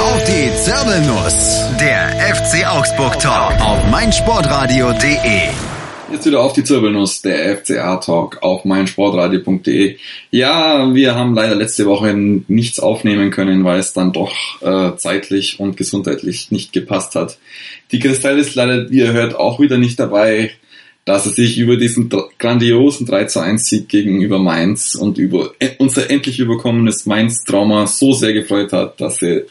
auf die Zirbelnuss. Der FC Augsburg Talk auf meinsportradio.de. Jetzt wieder auf die Zirbelnuss, der FCA Talk auf meinsportradio.de. Ja, wir haben leider letzte Woche nichts aufnehmen können, weil es dann doch äh, zeitlich und gesundheitlich nicht gepasst hat. Die Kristall ist leider, wie ihr hört, auch wieder nicht dabei, dass er sich über diesen grandiosen 3 zu 1 Sieg gegenüber Mainz und über unser endlich überkommenes Mainz-Trauma so sehr gefreut hat, dass er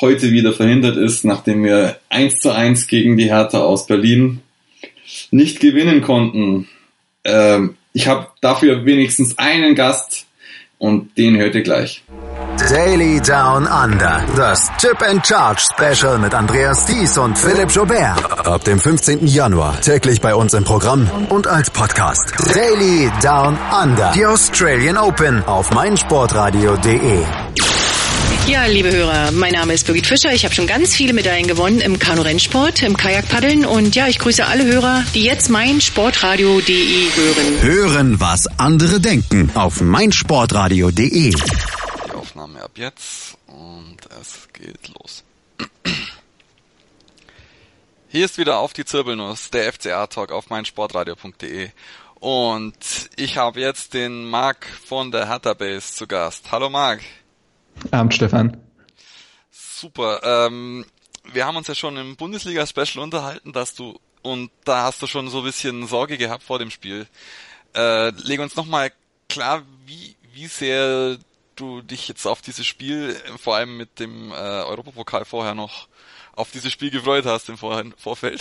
heute wieder verhindert ist, nachdem wir 1 zu 1 gegen die Hertha aus Berlin nicht gewinnen konnten. Ähm, ich habe dafür wenigstens einen Gast und den hört ihr gleich. Daily Down Under. Das Chip and Charge Special mit Andreas Thies und Philipp Jobert. Ab dem 15. Januar täglich bei uns im Programm und als Podcast. Daily Down Under. Die Australian Open auf meinsportradio.de. Ja, liebe Hörer, mein Name ist Birgit Fischer. Ich habe schon ganz viele Medaillen gewonnen im Kanu-Rennsport, im Kajakpaddeln und ja, ich grüße alle Hörer, die jetzt mein Sportradio.de hören. Hören, was andere denken auf meinsportradio.de. Die Aufnahme ab jetzt und es geht los. Hier ist wieder auf die Zirbelnuss, der FCA-Talk auf meinsportradio.de. Und ich habe jetzt den Marc von der Hertha Base zu Gast. Hallo Marc. Abend, Stefan. Super. Ähm, wir haben uns ja schon im Bundesliga-Special unterhalten, dass du und da hast du schon so ein bisschen Sorge gehabt vor dem Spiel. Äh, leg uns nochmal klar, wie, wie sehr du dich jetzt auf dieses Spiel, vor allem mit dem äh, Europapokal vorher noch, auf dieses Spiel gefreut hast im Vor Vorfeld.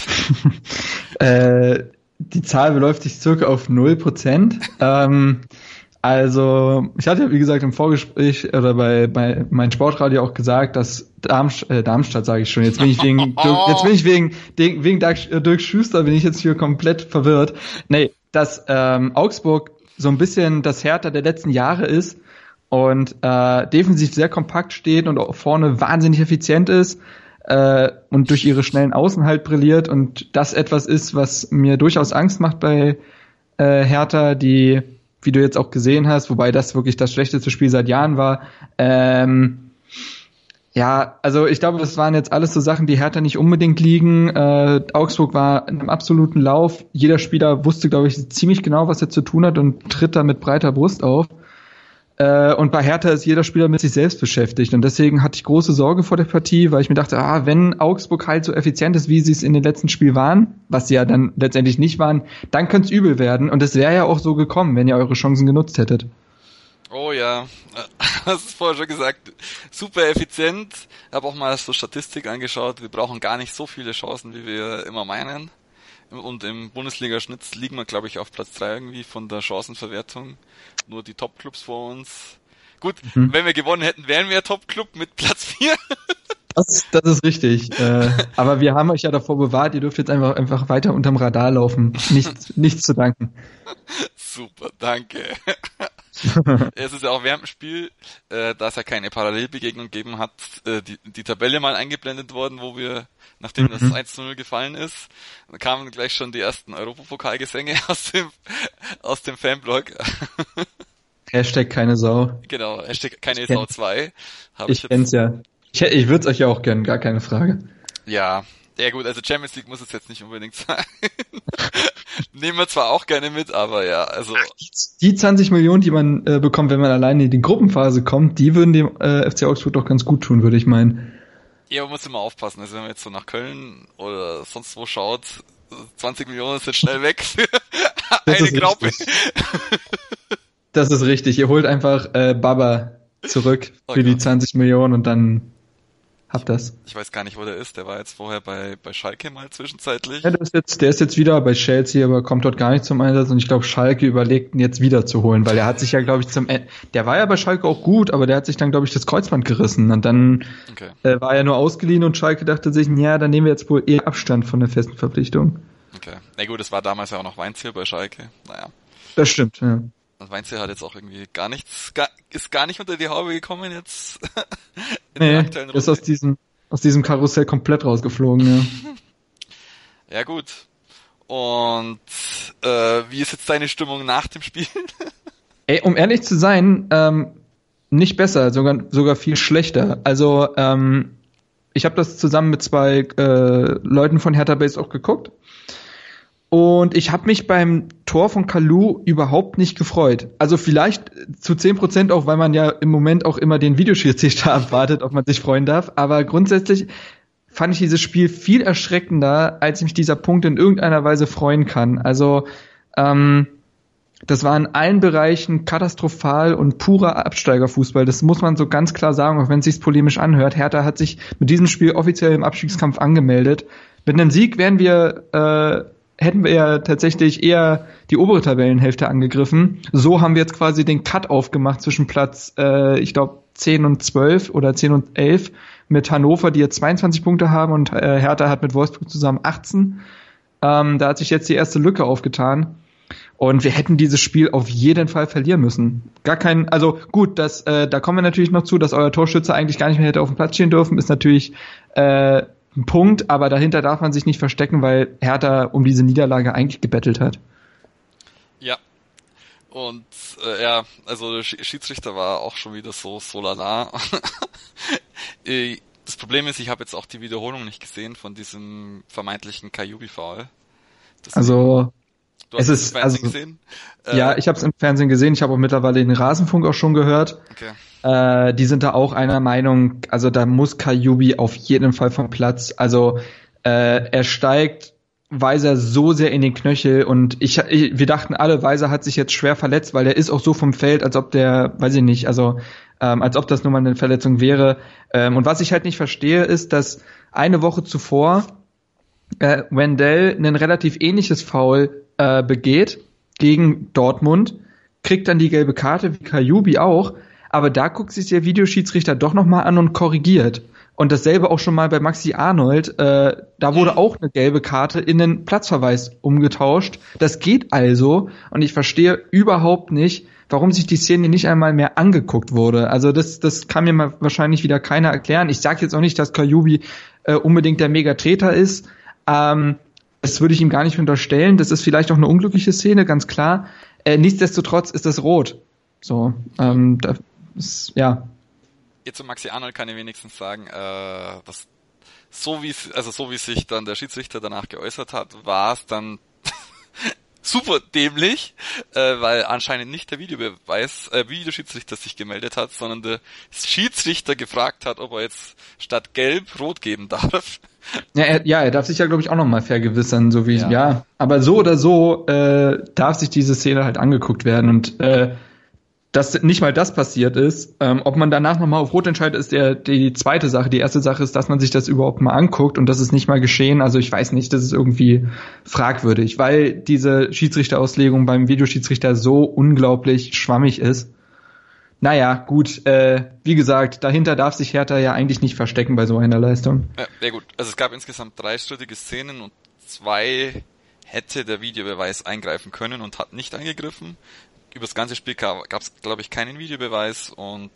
äh, die Zahl beläuft sich circa auf 0%. ähm, also, ich hatte ja, wie gesagt, im Vorgespräch oder bei, bei meinem Sportradio auch gesagt, dass Darmstadt, äh, Darmstadt sage ich schon, jetzt bin ich wegen, jetzt bin ich wegen, wegen Dirk Schuster bin ich jetzt hier komplett verwirrt. Nee, dass ähm, Augsburg so ein bisschen das Härter der letzten Jahre ist und äh, defensiv sehr kompakt steht und auch vorne wahnsinnig effizient ist äh, und durch ihre schnellen Außen halt brilliert und das etwas ist, was mir durchaus Angst macht bei äh, Hertha, die wie du jetzt auch gesehen hast, wobei das wirklich das schlechteste Spiel seit Jahren war. Ähm, ja, also ich glaube, das waren jetzt alles so Sachen, die Hertha nicht unbedingt liegen. Äh, Augsburg war in einem absoluten Lauf. Jeder Spieler wusste, glaube ich, ziemlich genau, was er zu tun hat und tritt da mit breiter Brust auf. Äh, und bei Hertha ist jeder Spieler mit sich selbst beschäftigt. Und deswegen hatte ich große Sorge vor der Partie, weil ich mir dachte, ah, wenn Augsburg halt so effizient ist, wie sie es in den letzten Spielen waren, was sie ja dann letztendlich nicht waren, dann könnte es übel werden. Und es wäre ja auch so gekommen, wenn ihr eure Chancen genutzt hättet. Oh ja, hast es vorher schon gesagt. Super effizient. Habe auch mal so Statistik angeschaut. Wir brauchen gar nicht so viele Chancen, wie wir immer meinen. Und im Bundesliga-Schnitt liegen wir, glaube ich, auf Platz 3 irgendwie von der Chancenverwertung. Nur die Top-Clubs vor uns. Gut, mhm. wenn wir gewonnen hätten, wären wir Top-Club mit Platz 4. Das, das ist richtig. Äh, aber wir haben euch ja davor bewahrt, ihr dürft jetzt einfach, einfach weiter unterm Radar laufen. Nichts, nichts zu danken. Super, danke. Es ist ja auch während dem Spiel, äh, da es ja keine Parallelbegegnung gegeben hat, äh, die, die Tabelle mal eingeblendet worden, wo wir, nachdem mhm. das 1 zu 0 gefallen ist, kamen gleich schon die ersten Europapokalgesänge aus dem, aus dem Fanblog. Hashtag keine Sau. Genau, Hashtag keine ich Sau 2. Hab ich, ich kenn's ja. Ich, ich würde es euch ja auch gönnen, gar keine Frage. Ja, ja gut, also Champions League muss es jetzt nicht unbedingt sein. Nehmen wir zwar auch gerne mit, aber ja, also. Die 20 Millionen, die man äh, bekommt, wenn man alleine in die Gruppenphase kommt, die würden dem äh, FC Augsburg doch ganz gut tun, würde ich meinen. Ja, man muss immer aufpassen. Also wenn man jetzt so nach Köln oder sonst wo schaut, 20 Millionen sind schnell weg eine Graupe. das ist richtig. Ihr holt einfach äh, Baba zurück oh für die 20 Millionen und dann hab das. Ich weiß gar nicht, wo der ist. Der war jetzt vorher bei, bei Schalke mal zwischenzeitlich. Ja, der ist jetzt, der ist jetzt wieder bei Chelsea, aber kommt dort gar nicht zum Einsatz und ich glaube, Schalke überlegt ihn jetzt wieder zu holen, weil er hat sich ja, glaube ich, zum Ende, der war ja bei Schalke auch gut, aber der hat sich dann, glaube ich, das Kreuzband gerissen und dann okay. äh, war er nur ausgeliehen und Schalke dachte sich, ja, dann nehmen wir jetzt wohl eher Abstand von der festen Verpflichtung. Okay. Na gut, es war damals ja auch noch Weinziel bei Schalke. Naja. Das stimmt, ja. Und Weinziel hat jetzt auch irgendwie gar nichts, gar, ist gar nicht unter die Haube gekommen jetzt. nee, ist aus diesem, aus diesem Karussell komplett rausgeflogen, ja. ja gut. Und äh, wie ist jetzt deine Stimmung nach dem Spiel? Ey, um ehrlich zu sein, ähm, nicht besser, sogar, sogar viel schlechter. Also, ähm, ich habe das zusammen mit zwei äh, Leuten von Hertha Base auch geguckt. Und ich habe mich beim Tor von Kalu überhaupt nicht gefreut. Also vielleicht zu zehn Prozent auch, weil man ja im Moment auch immer den Videoschiedsrichter abwartet, ob man sich freuen darf. Aber grundsätzlich fand ich dieses Spiel viel erschreckender, als mich dieser Punkt in irgendeiner Weise freuen kann. Also ähm, das war in allen Bereichen katastrophal und purer Absteigerfußball. Das muss man so ganz klar sagen, auch wenn es sich polemisch anhört. Hertha hat sich mit diesem Spiel offiziell im Abstiegskampf angemeldet. Mit einem Sieg wären wir äh, hätten wir ja tatsächlich eher die obere Tabellenhälfte angegriffen. So haben wir jetzt quasi den Cut aufgemacht zwischen Platz, äh, ich glaube, 10 und 12 oder 10 und 11 mit Hannover, die jetzt 22 Punkte haben und äh, Hertha hat mit Wolfsburg zusammen 18. Ähm, da hat sich jetzt die erste Lücke aufgetan. Und wir hätten dieses Spiel auf jeden Fall verlieren müssen. Gar kein, also gut, das, äh, da kommen wir natürlich noch zu, dass euer Torschütze eigentlich gar nicht mehr hätte auf dem Platz stehen dürfen, ist natürlich äh, ein Punkt, aber dahinter darf man sich nicht verstecken, weil Hertha um diese Niederlage eigentlich gebettelt hat. Ja. Und äh, ja, also der Schiedsrichter war auch schon wieder so so lala. Äh, das Problem ist, ich habe jetzt auch die Wiederholung nicht gesehen von diesem vermeintlichen Kajubi-Foul. Also Du hast es ist, im Fernsehen also, gesehen? Ja, äh, ich habe es im Fernsehen gesehen. Ich habe auch mittlerweile den Rasenfunk auch schon gehört. Okay. Äh, die sind da auch einer Meinung, also da muss Kajubi auf jeden Fall vom Platz. Also äh, er steigt Weiser so sehr in den Knöchel und ich, ich, wir dachten alle, Weiser hat sich jetzt schwer verletzt, weil er ist auch so vom Feld, als ob der, weiß ich nicht, also ähm, als ob das nur mal eine Verletzung wäre. Ähm, und was ich halt nicht verstehe, ist, dass eine Woche zuvor äh, Wendell ein relativ ähnliches Foul äh, begeht gegen Dortmund, kriegt dann die gelbe Karte wie Kajubi auch, aber da guckt sich der Videoschiedsrichter doch nochmal an und korrigiert. Und dasselbe auch schon mal bei Maxi Arnold. Äh, da wurde auch eine gelbe Karte in den Platzverweis umgetauscht. Das geht also. Und ich verstehe überhaupt nicht, warum sich die Szene nicht einmal mehr angeguckt wurde. Also das, das kann mir mal wahrscheinlich wieder keiner erklären. Ich sage jetzt auch nicht, dass Kajubi äh, unbedingt der Megatreter ist. Ähm, das würde ich ihm gar nicht unterstellen. Das ist vielleicht auch eine unglückliche Szene, ganz klar. Äh, nichtsdestotrotz ist das rot. So, ähm, das ist, ja. Jetzt zu Maxi Arnold kann ich wenigstens sagen, äh, dass so wie also so wie sich dann der Schiedsrichter danach geäußert hat, war es dann super dämlich, äh, weil anscheinend nicht der Videobeweis, äh, Videoschiedsrichter sich gemeldet hat, sondern der Schiedsrichter gefragt hat, ob er jetzt statt gelb rot geben darf. Ja, er, ja, er darf sich ja, glaube ich, auch nochmal vergewissern, so wie, ja. ja. Aber so oder so äh, darf sich diese Szene halt angeguckt werden und äh, dass nicht mal das passiert ist. Ähm, ob man danach nochmal auf Rot entscheidet, ist der, die zweite Sache. Die erste Sache ist, dass man sich das überhaupt mal anguckt und das ist nicht mal geschehen. Also ich weiß nicht, das ist irgendwie fragwürdig, weil diese Schiedsrichterauslegung beim Videoschiedsrichter so unglaublich schwammig ist. Naja, gut, äh, wie gesagt, dahinter darf sich Hertha ja eigentlich nicht verstecken bei so einer Leistung. Ja, sehr gut. Also es gab insgesamt drei strittige Szenen und zwei hätte der Videobeweis eingreifen können und hat nicht eingegriffen. Über das ganze Spiel gab es, glaube ich, keinen Videobeweis und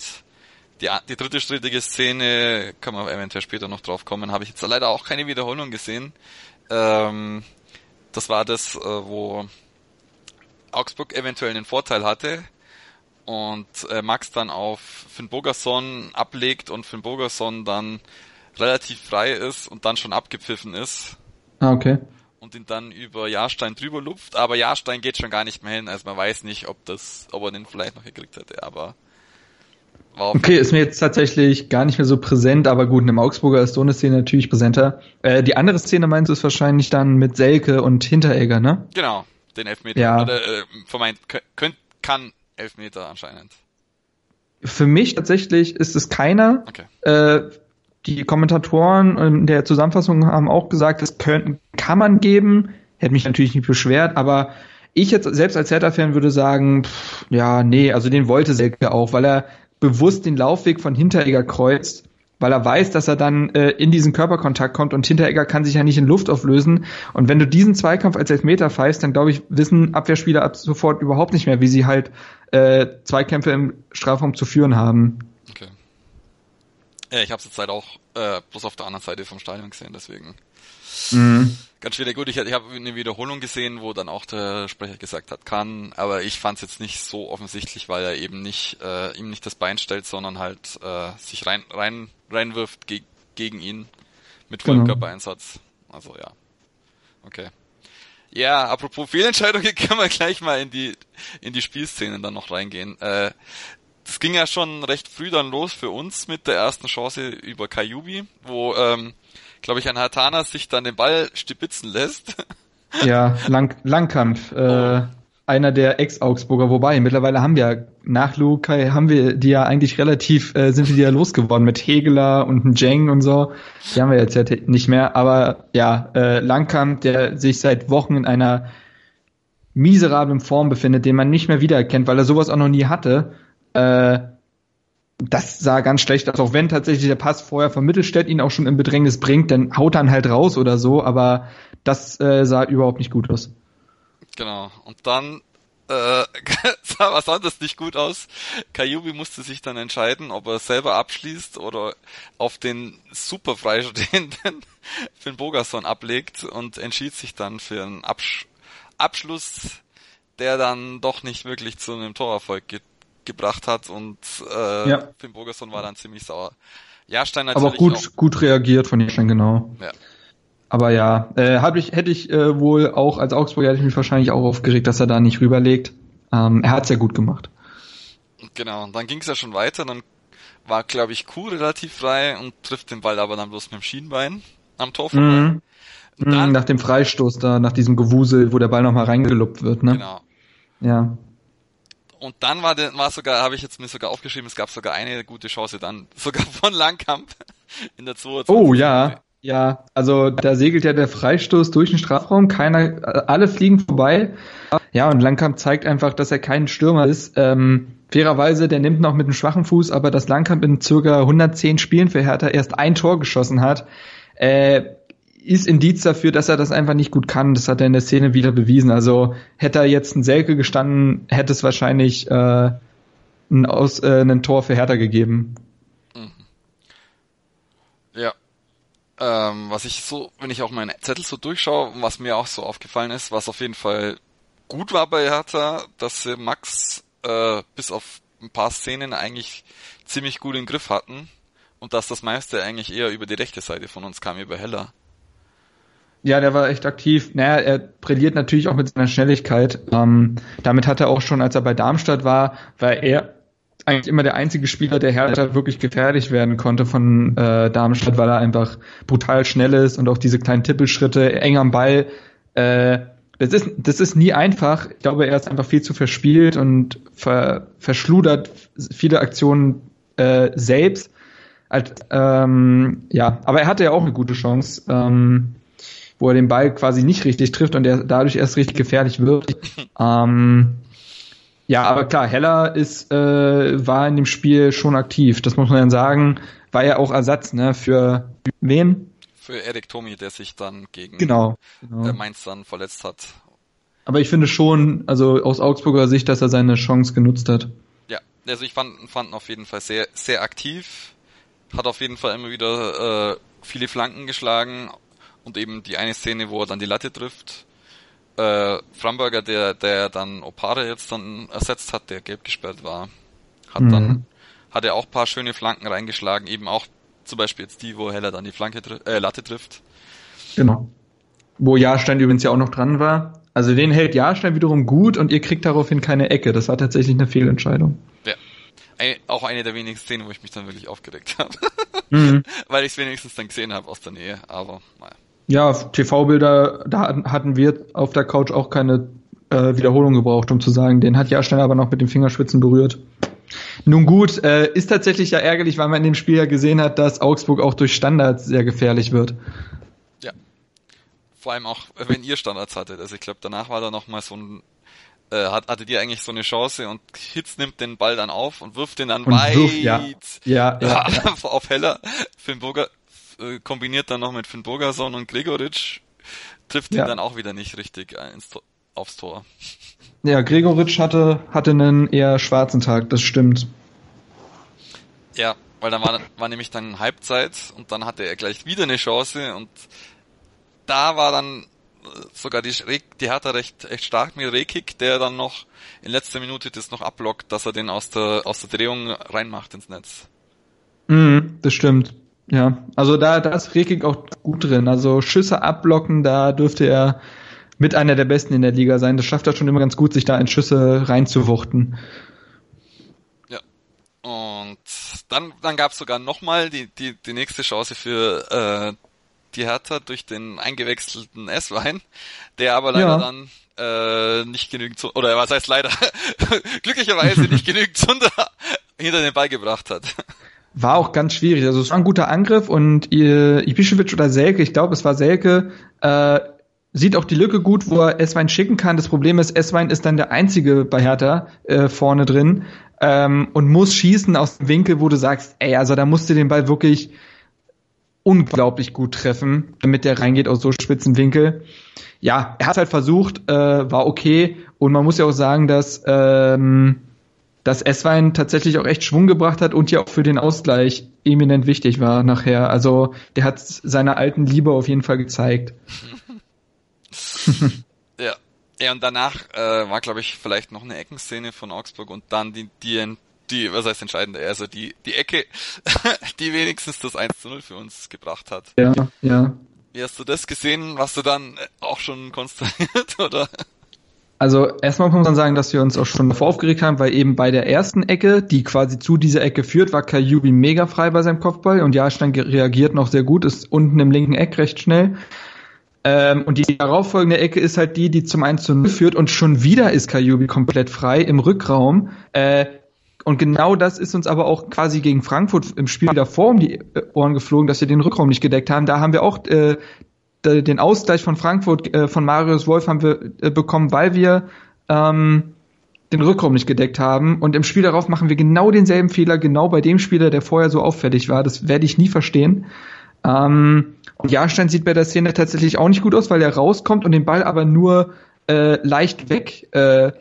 die, die dritte strittige Szene, kann man eventuell später noch drauf kommen, habe ich jetzt leider auch keine Wiederholung gesehen. Ähm, das war das, äh, wo Augsburg eventuell einen Vorteil hatte und äh, Max dann auf Finn Bogerson ablegt und Finn Bogerson dann relativ frei ist und dann schon abgepfiffen ist. Ah, okay. Und ihn dann über Jahrstein drüber lupft, aber Jahrstein geht schon gar nicht mehr hin, also man weiß nicht, ob das, ob er den vielleicht noch gekriegt hätte, aber Okay, ist mir jetzt tatsächlich gar nicht mehr so präsent, aber gut, im Augsburger ist so eine Szene natürlich präsenter. Äh, die andere Szene meinst du ist wahrscheinlich dann mit Selke und Hinteregger, ne? Genau, den Elfmeter. Ja. Oder, äh, vermeint, könnt, kann Elfmeter anscheinend. Für mich tatsächlich ist es keiner. Okay. Äh, die Kommentatoren in der Zusammenfassung haben auch gesagt, das können, kann man geben. Hätte mich natürlich nicht beschwert, aber ich jetzt selbst als Hertha-Fan würde sagen, pff, ja, nee, also den wollte Selke auch, weil er bewusst den Laufweg von Hinteregger kreuzt weil er weiß, dass er dann äh, in diesen Körperkontakt kommt und Hinteregger kann sich ja nicht in Luft auflösen. Und wenn du diesen Zweikampf als Elfmeter pfeifst, dann glaube ich, wissen Abwehrspieler ab sofort überhaupt nicht mehr, wie sie halt äh, Zweikämpfe im Strafraum zu führen haben. Ja, ich habe es jetzt halt auch äh, bloß auf der anderen Seite vom Stadion gesehen, deswegen. Mhm. Ganz schwierig. Gut, ich, ich habe eine Wiederholung gesehen, wo dann auch der Sprecher gesagt hat, kann, aber ich fand es jetzt nicht so offensichtlich, weil er eben nicht äh, ihm nicht das Bein stellt, sondern halt äh, sich rein rein reinwirft, gegen ihn mit vollem genau. Körpereinsatz. Also ja. Okay. Ja, apropos Fehlentscheidungen, können wir gleich mal in die in die Spielszenen dann noch reingehen. Äh, das ging ja schon recht früh dann los für uns mit der ersten Chance über Kayubi, wo, ähm, glaube ich, ein Hatana sich dann den Ball stibitzen lässt. Ja, Lang Langkampf. Äh, oh. Einer der Ex-Augsburger, wobei mittlerweile haben wir nach Lukai haben wir die ja eigentlich relativ äh, sind wir die ja losgeworden mit Hegeler und Jeng und so. Die haben wir jetzt ja nicht mehr, aber ja, äh, Langkamp, der sich seit Wochen in einer miserablen Form befindet, den man nicht mehr wiedererkennt, weil er sowas auch noch nie hatte äh, das sah ganz schlecht aus, auch wenn tatsächlich der Pass vorher von Mittelstädt ihn auch schon in Bedrängnis bringt, dann haut er dann halt raus oder so, aber das äh, sah überhaupt nicht gut aus. Genau. Und dann äh, sah was anderes nicht gut aus. Kayubi musste sich dann entscheiden, ob er selber abschließt oder auf den super freistehenden Finn Bogerson ablegt und entschied sich dann für einen Absch Abschluss, der dann doch nicht wirklich zu einem Torerfolg geht gebracht hat und äh, ja. Finn Bogerson war dann ziemlich sauer. Jahrstein natürlich Aber gut, auch. gut reagiert von Jahrstein, genau. Ja. Aber ja, äh, hab ich, hätte ich äh, wohl auch als Augsburger hätte ich mich wahrscheinlich auch aufgeregt, dass er da nicht rüberlegt. Ähm, er hat's ja gut gemacht. Genau, und dann ging es ja schon weiter, dann war, glaube ich, Kuh relativ frei und trifft den Ball aber dann bloß mit dem Schienbein am Tor vorbei. Mhm. Dann, nach dem Freistoß da, nach diesem Gewusel, wo der Ball nochmal reingeluppt wird, ne? Genau. Ja. Und dann war, der, war sogar, habe ich jetzt mir sogar aufgeschrieben, es gab sogar eine gute Chance dann, sogar von Langkamp in der 22. Oh ja, ja, also da segelt ja der Freistoß durch den Strafraum, keiner, alle fliegen vorbei. Ja, und Langkamp zeigt einfach, dass er kein Stürmer ist. Ähm, fairerweise, der nimmt noch mit einem schwachen Fuß, aber dass Langkamp in circa 110 Spielen für Hertha erst ein Tor geschossen hat, äh, ist Indiz dafür, dass er das einfach nicht gut kann. Das hat er in der Szene wieder bewiesen. Also hätte er jetzt ein Selke gestanden, hätte es wahrscheinlich äh, ein, Aus, äh, ein Tor für Hertha gegeben. Mhm. Ja. Ähm, was ich so, wenn ich auch meine Zettel so durchschaue, was mir auch so aufgefallen ist, was auf jeden Fall gut war bei Hertha, dass sie Max äh, bis auf ein paar Szenen eigentlich ziemlich gut im Griff hatten und dass das meiste eigentlich eher über die rechte Seite von uns kam, über Heller. Ja, der war echt aktiv. Naja, er brilliert natürlich auch mit seiner Schnelligkeit. Ähm, damit hat er auch schon, als er bei Darmstadt war, war er eigentlich immer der einzige Spieler, der Hertha wirklich gefährlich werden konnte von äh, Darmstadt, weil er einfach brutal schnell ist und auch diese kleinen Tippelschritte, eng am Ball. Äh, das ist, das ist nie einfach. Ich glaube, er ist einfach viel zu verspielt und ver, verschludert viele Aktionen äh, selbst. Als, ähm, ja, aber er hatte ja auch eine gute Chance. Ähm, wo er den Ball quasi nicht richtig trifft und er dadurch erst richtig gefährlich wird. ähm, ja, aber klar, Heller ist, äh, war in dem Spiel schon aktiv. Das muss man dann sagen. War ja auch Ersatz, ne? Für wen? Für Erik Tomi, der sich dann gegen genau, genau. Der Mainz dann verletzt hat. Aber ich finde schon, also aus Augsburger Sicht, dass er seine Chance genutzt hat. Ja, also ich fand, fand ihn auf jeden Fall sehr, sehr aktiv. Hat auf jeden Fall immer wieder äh, viele Flanken geschlagen, und eben die eine Szene, wo er dann die Latte trifft. Äh, Framberger, der, der dann Opare jetzt dann ersetzt hat, der gelb gesperrt war, hat mhm. dann, hat er auch paar schöne Flanken reingeschlagen, eben auch zum Beispiel jetzt die, wo Heller dann die Flanke, äh, Latte trifft. Genau. Wo Jahrstein übrigens ja auch noch dran war. Also den hält Jahrstein wiederum gut und ihr kriegt daraufhin keine Ecke. Das war tatsächlich eine Fehlentscheidung. Ja. Ein, auch eine der wenigen Szenen, wo ich mich dann wirklich aufgeregt habe. Mhm. Weil ich es wenigstens dann gesehen habe aus der Nähe, aber naja. Ja, TV-Bilder, da hatten wir auf der Couch auch keine äh, Wiederholung gebraucht, um zu sagen, den hat Jahrstein aber noch mit den Fingerspitzen berührt. Nun gut, äh, ist tatsächlich ja ärgerlich, weil man in dem Spiel ja gesehen hat, dass Augsburg auch durch Standards sehr gefährlich wird. Ja. Vor allem auch, wenn ihr Standards hattet. Also ich glaube, danach war da noch mal so ein äh, hat, hattet ihr eigentlich so eine Chance und Hitz nimmt den Ball dann auf und wirft den dann und weit wirft, ja. Ja, ja, ja. auf Heller. Finn Burger äh, kombiniert dann noch mit Finn Burgerson und Gregoritsch, trifft ja. ihn dann auch wieder nicht richtig ins Tor, aufs Tor. Ja, Gregoritsch hatte, hatte einen eher schwarzen Tag, das stimmt. Ja, weil dann war, war nämlich dann Halbzeit und dann hatte er gleich wieder eine Chance und da war dann äh, sogar die, die Hertha recht, echt stark mit Rekik, der dann noch in letzter Minute das noch ablockt, dass er den aus der, aus der Drehung reinmacht ins Netz. Mhm, das stimmt Ja, also da, da ist Rekik auch gut drin. Also Schüsse abblocken, da dürfte er mit einer der besten in der Liga sein. Das schafft er schon immer ganz gut, sich da in Schüsse reinzuwuchten. Ja. Und dann, dann gab es sogar nochmal die, die, die nächste Chance für äh, die Hertha durch den eingewechselten S-Wein, der aber leider ja. dann äh, nicht genügend, oder was heißt leider, glücklicherweise nicht genügend Zunder hinter den Ball gebracht hat. War auch ganz schwierig. Also es war ein guter Angriff und äh, Ibišević oder Selke, ich glaube es war Selke, äh, sieht auch die Lücke gut, wo er S-Wein schicken kann. Das Problem ist, S-Wein ist dann der einzige bei Hertha äh, vorne drin ähm, und muss schießen aus dem Winkel, wo du sagst, ey, also da musst du den Ball wirklich unglaublich gut treffen, damit der reingeht aus so spitzen Winkel. Ja, er hat halt versucht, äh, war okay und man muss ja auch sagen, dass ähm, dass S-Wein tatsächlich auch echt Schwung gebracht hat und ja auch für den Ausgleich eminent wichtig war nachher. Also der hat seine alten Liebe auf jeden Fall gezeigt. ja. Ja, und danach äh, war, glaube ich, vielleicht noch eine Eckenszene von Augsburg und dann die, die, die was heißt entscheidende, also die, die Ecke, die wenigstens das 1 zu 0 für uns gebracht hat. Ja, ja. Wie hast du das gesehen? Warst du dann auch schon konsterniert, oder? Also erstmal muss man sagen, dass wir uns auch schon davor aufgeregt haben, weil eben bei der ersten Ecke, die quasi zu dieser Ecke führt, war Kajubi mega frei bei seinem Kopfball und Jahrstein reagiert noch sehr gut, ist unten im linken Eck recht schnell. Ähm, und die darauffolgende Ecke ist halt die, die zum 1 zu 0 führt und schon wieder ist Kajubi komplett frei im Rückraum. Äh, und genau das ist uns aber auch quasi gegen Frankfurt im Spiel davor um die Ohren geflogen, dass wir den Rückraum nicht gedeckt haben. Da haben wir auch äh, den Ausgleich von Frankfurt äh, von Marius Wolf haben wir äh, bekommen, weil wir ähm, den Rückraum nicht gedeckt haben. Und im Spiel darauf machen wir genau denselben Fehler, genau bei dem Spieler, der vorher so auffällig war. Das werde ich nie verstehen. Ähm, und Jahrstein sieht bei der Szene tatsächlich auch nicht gut aus, weil er rauskommt und den Ball aber nur äh, leicht weg äh,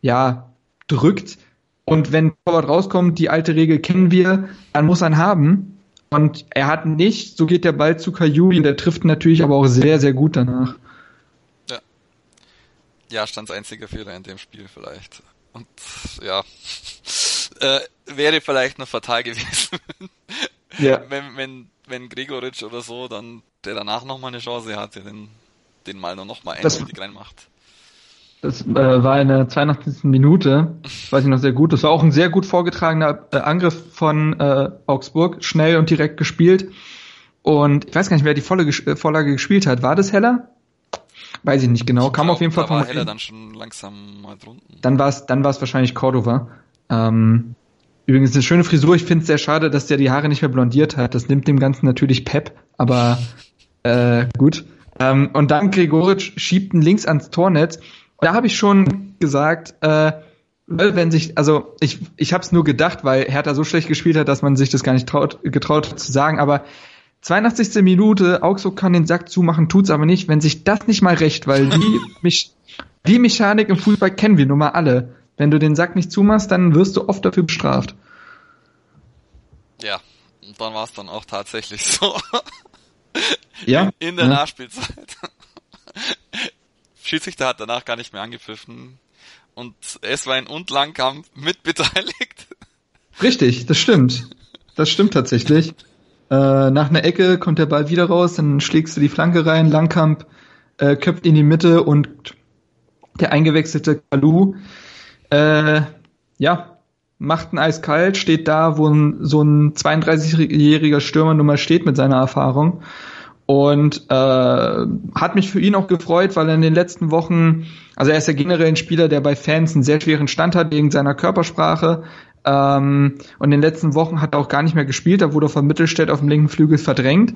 ja, drückt. Und wenn Torwart rauskommt, die alte Regel kennen wir, dann muss er ihn haben. Und er hat nicht, so geht der Ball zu Kayuri, der trifft natürlich aber auch sehr, sehr gut danach. Ja. Ja, stands einziger Fehler in dem Spiel vielleicht. Und ja, äh, wäre vielleicht noch fatal gewesen, ja. wenn, wenn, wenn Gregoritsch oder so dann, der danach nochmal eine Chance hatte, den, den mal nur nochmal endgültig reinmacht. Das äh, war in der 82. Minute, das weiß ich noch sehr gut. Das war auch ein sehr gut vorgetragener äh, Angriff von äh, Augsburg, schnell und direkt gespielt. Und ich weiß gar nicht, wer die volle Ges äh, Vorlage gespielt hat. War das Heller? Weiß ich nicht genau. Ich Kam glaub, auf jeden Fall von. War Heller dann schon langsam mal drunten. Dann war es dann war's wahrscheinlich Cordova. Ähm, übrigens eine schöne Frisur. Ich finde es sehr schade, dass der die Haare nicht mehr blondiert hat. Das nimmt dem Ganzen natürlich Pep, aber äh, gut. Ähm, und dann Gregoritsch schiebt ihn links ans Tornetz da habe ich schon gesagt, äh, wenn sich, also ich, ich habe es nur gedacht, weil Hertha so schlecht gespielt hat, dass man sich das gar nicht traut, getraut hat zu sagen, aber 82. Minute, Augsburg kann den Sack zumachen, tut's aber nicht, wenn sich das nicht mal recht, weil die, mich, die Mechanik im Fußball kennen wir nun mal alle. Wenn du den Sack nicht zumachst, dann wirst du oft dafür bestraft. Ja, und dann war es dann auch tatsächlich so. ja. In, in der ja. Nachspielzeit. Schiedsrichter hat danach gar nicht mehr angepfiffen und Eswein und Langkamp mit beteiligt. Richtig, das stimmt. Das stimmt tatsächlich. Äh, nach einer Ecke kommt der Ball wieder raus, dann schlägst du die Flanke rein, Langkamp äh, köpft in die Mitte und der eingewechselte Kalu äh, ja, macht ein eiskalt, steht da, wo ein, so ein 32-jähriger Stürmer nun mal steht mit seiner Erfahrung und äh, hat mich für ihn auch gefreut, weil er in den letzten Wochen, also er ist ja generell ein Spieler, der bei Fans einen sehr schweren Stand hat wegen seiner Körpersprache. Ähm, und in den letzten Wochen hat er auch gar nicht mehr gespielt, da wurde er von Mittelstädt auf dem linken Flügel verdrängt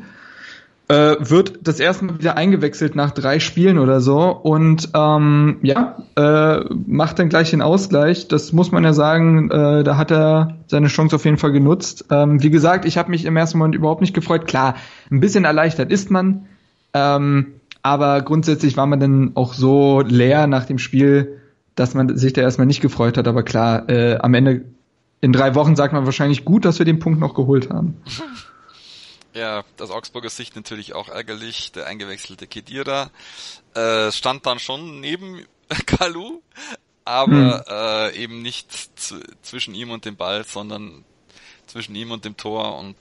äh, wird das erste Mal wieder eingewechselt nach drei Spielen oder so und ähm, ja, äh, macht dann gleich den Ausgleich. Das muss man ja sagen, äh, da hat er seine Chance auf jeden Fall genutzt. Ähm, wie gesagt, ich habe mich im ersten Moment überhaupt nicht gefreut. Klar, ein bisschen erleichtert ist man, ähm, aber grundsätzlich war man dann auch so leer nach dem Spiel, dass man sich da erstmal nicht gefreut hat. Aber klar, äh, am Ende in drei Wochen sagt man wahrscheinlich gut, dass wir den Punkt noch geholt haben. Ja, aus Augsburger Sicht natürlich auch ärgerlich. Der eingewechselte Kedira äh, stand dann schon neben Kalu, aber hm. äh, eben nicht zwischen ihm und dem Ball, sondern zwischen ihm und dem Tor und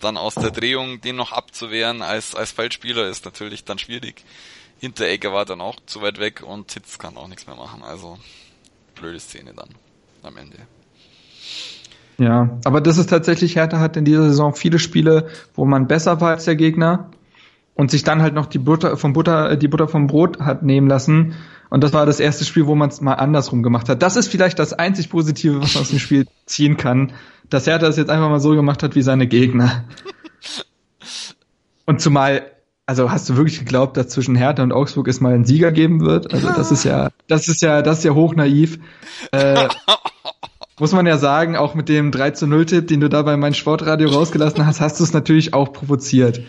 dann aus der Drehung den noch abzuwehren als, als Feldspieler ist natürlich dann schwierig. Hinteregger war dann auch zu weit weg und Hitz kann auch nichts mehr machen. Also blöde Szene dann am Ende. Ja, aber das ist tatsächlich, Hertha hat in dieser Saison viele Spiele, wo man besser war als der Gegner und sich dann halt noch die Butter vom Butter, die Butter vom Brot hat nehmen lassen. Und das war das erste Spiel, wo man es mal andersrum gemacht hat. Das ist vielleicht das einzig Positive, was man aus dem Spiel ziehen kann, dass Hertha es jetzt einfach mal so gemacht hat wie seine Gegner. Und zumal, also hast du wirklich geglaubt, dass zwischen Hertha und Augsburg es mal einen Sieger geben wird? Also das ist ja, das ist ja, das ist ja hochnaiv. Äh, muss man ja sagen, auch mit dem 3 zu 0 Tipp, den du da bei meinem Sportradio rausgelassen hast, hast du es natürlich auch provoziert.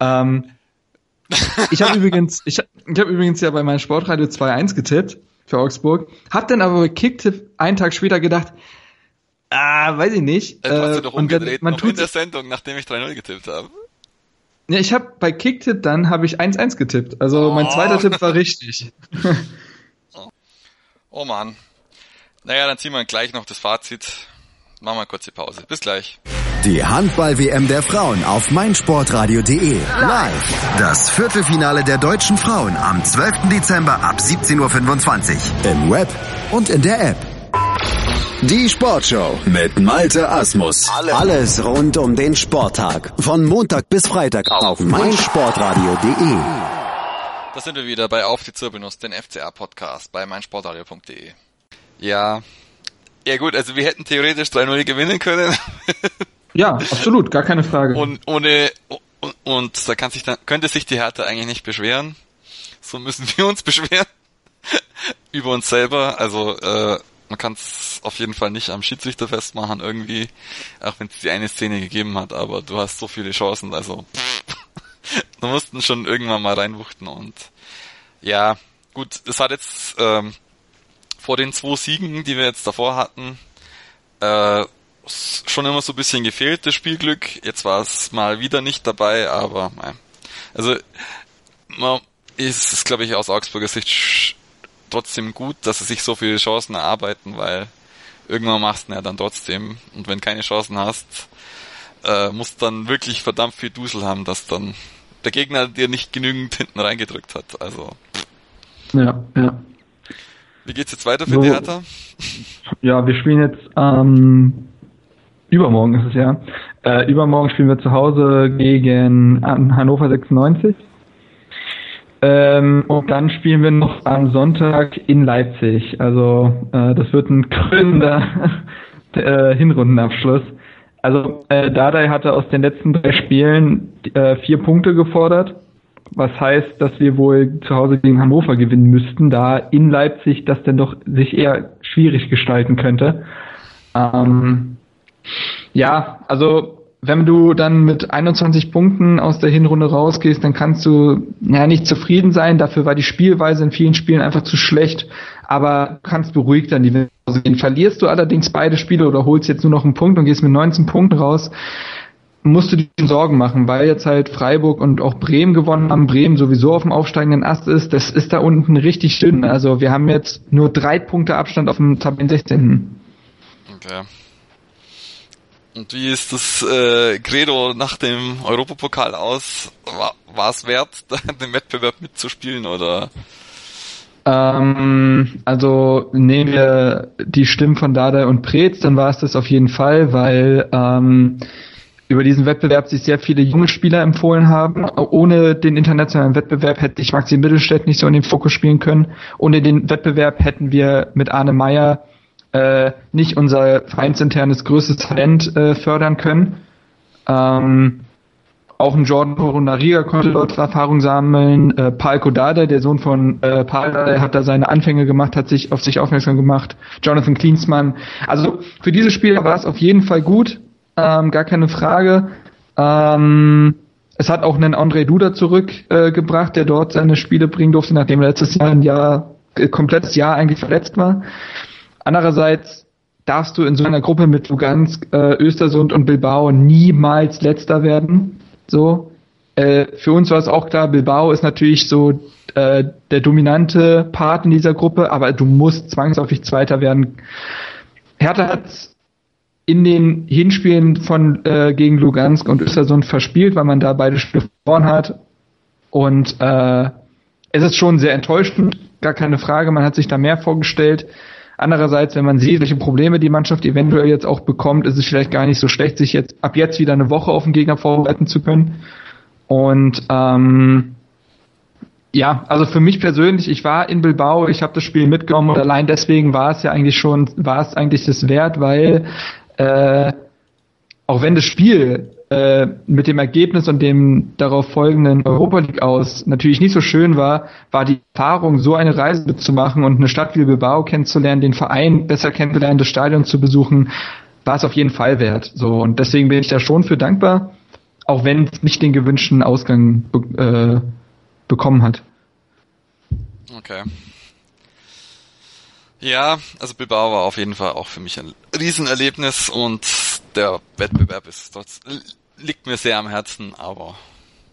Ähm, ich habe übrigens, ich, ich habe übrigens ja bei meinem Sportradio 2-1 getippt für Augsburg, hab dann aber bei Kicktipp einen Tag später gedacht, ah, weiß ich nicht. Äh, hast du doch umgedreht, man noch tut in der Sendung, nachdem ich 3-0 getippt habe. Ja, ich habe bei Kicktipp dann habe ich 1-1 getippt. Also mein Oh. zweiter Tipp war richtig. Oh man. Naja, dann ziehen wir gleich noch das Fazit. Machen wir kurz die Pause. Bis gleich. Die Handball-WM der Frauen auf meinsportradio.de. Live. Das Viertelfinale der deutschen Frauen am 12. Dezember ab 17.25 Uhr. Im Web und in der App. Die Sportshow mit Malte Asmus. Alles rund um den Sporttag. Von Montag bis Freitag auf meinsportradio.de. Da sind wir wieder bei Auf die Zirbelnuss, den FCA-Podcast bei meinsportradio.de. Ja. Ja gut, also wir hätten theoretisch 3-0 gewinnen können. Ja, absolut, gar keine Frage. Und ohne und, und da kann sich dann könnte sich die Hertha eigentlich nicht beschweren. So müssen wir uns beschweren über uns selber. Also äh, man kann es auf jeden Fall nicht am Schiedsrichter festmachen irgendwie, auch wenn es die eine Szene gegeben hat. Aber du hast so viele Chancen, also du mussten schon irgendwann mal reinwuchten und ja gut, das hat jetzt ähm, vor den zwei Siegen, die wir jetzt davor hatten, äh, schon immer so ein bisschen gefehlt, das Spielglück. Jetzt war es mal wieder nicht dabei, aber mei. also man ist es, glaube ich, aus Augsburger Sicht trotzdem gut, dass sie sich so viele Chancen erarbeiten, weil irgendwann machst du ja dann trotzdem. Und wenn keine Chancen hast, äh, musst dann wirklich verdammt viel Dusel haben, dass dann der Gegner dir nicht genügend hinten reingedrückt hat. Also, ja, ja. Wie geht's jetzt weiter für So. die Hertha? Ja, wir spielen jetzt ähm, übermorgen ist es ja. Äh, übermorgen spielen wir zu Hause gegen Han- Hannover 96. Ähm, und dann spielen wir noch am Sonntag in Leipzig. Also äh, das wird ein krönender äh, Hinrundenabschluss. Also äh, Dardai hatte aus den letzten drei Spielen äh, vier Punkte gefordert. Was heißt, dass wir wohl zu Hause gegen Hannover gewinnen müssten, da in Leipzig das dann doch sich eher schwierig gestalten könnte. Ähm, ja, also wenn du dann mit 21 Punkten aus der Hinrunde rausgehst, dann kannst du ja nicht zufrieden sein. Dafür war die Spielweise in vielen Spielen einfach zu schlecht. Aber du kannst beruhigt an die Winterpause gehen. Verlierst du allerdings beide Spiele oder holst jetzt nur noch einen Punkt und gehst mit 19 Punkten raus, musst du dir Sorgen machen, weil jetzt halt Freiburg und auch Bremen gewonnen haben. Bremen sowieso auf dem aufsteigenden Ast ist. Das ist da unten richtig dünn. Also wir haben jetzt nur drei Punkte Abstand auf dem Tabellen 16. Okay. Und wie ist das äh, Credo nach dem Europapokal aus? War, war es wert, den Wettbewerb mitzuspielen oder? Ähm, also nehmen wir die Stimmen von Dada und Preetz, dann war es das auf jeden Fall, weil ähm, über diesen Wettbewerb sich sehr viele junge Spieler empfohlen haben. Ohne den internationalen Wettbewerb hätte ich Maxi Mittelstädt nicht so in den Fokus spielen können. Ohne den Wettbewerb hätten wir mit Arne Meyer äh, nicht unser vereinsinternes größtes Talent äh, fördern können. Ähm, auch ein Jordan Corona-Riga konnte dort Erfahrung sammeln. Äh, Paul Kodade, der Sohn von äh, Paul, Dardai, hat da seine Anfänge gemacht, hat sich auf sich aufmerksam gemacht. Jonathan Klinsmann. Also für diese Spieler war es auf jeden Fall gut, ähm, gar keine Frage. Ähm, es hat auch einen André Duda zurückgebracht, äh, der dort seine Spiele bringen durfte, nachdem letztes Jahr ein Jahr, äh, komplettes Jahr eigentlich verletzt war. Andererseits darfst du in so einer Gruppe mit Lugansk, äh, Östersund und Bilbao niemals letzter werden. So. Äh, für uns war es auch klar, Bilbao ist natürlich so äh, der dominante Part in dieser Gruppe, aber du musst zwangsläufig Zweiter werden. Hertha hat in den Hinspielen von äh, gegen Lugansk und Östersund verspielt, weil man da beide Spiele verloren hat. Und äh, es ist schon sehr enttäuschend, gar keine Frage. Man hat sich da mehr vorgestellt. Andererseits, wenn man sieht, welche Probleme die Mannschaft eventuell jetzt auch bekommt, ist es vielleicht gar nicht so schlecht, sich jetzt ab jetzt wieder eine Woche auf den Gegner vorbereiten zu können. Und ähm, ja, also für mich persönlich, ich war in Bilbao, ich habe das Spiel mitgenommen und allein deswegen war es ja eigentlich schon, war es eigentlich das wert, weil äh, auch wenn das Spiel äh, mit dem Ergebnis und dem darauf folgenden Europa League aus natürlich nicht so schön war, war die Erfahrung, so eine Reise mitzumachen und eine Stadt wie Bilbao kennenzulernen, den Verein besser kennenzulernen, das Stadion zu besuchen, war es auf jeden Fall wert. So und deswegen bin ich da schon für dankbar, auch wenn es nicht den gewünschten Ausgang äh, bekommen hat. Okay. Ja, also Bilbao war auf jeden Fall auch für mich ein Riesenerlebnis und der Wettbewerb ist trotz, liegt mir sehr am Herzen, aber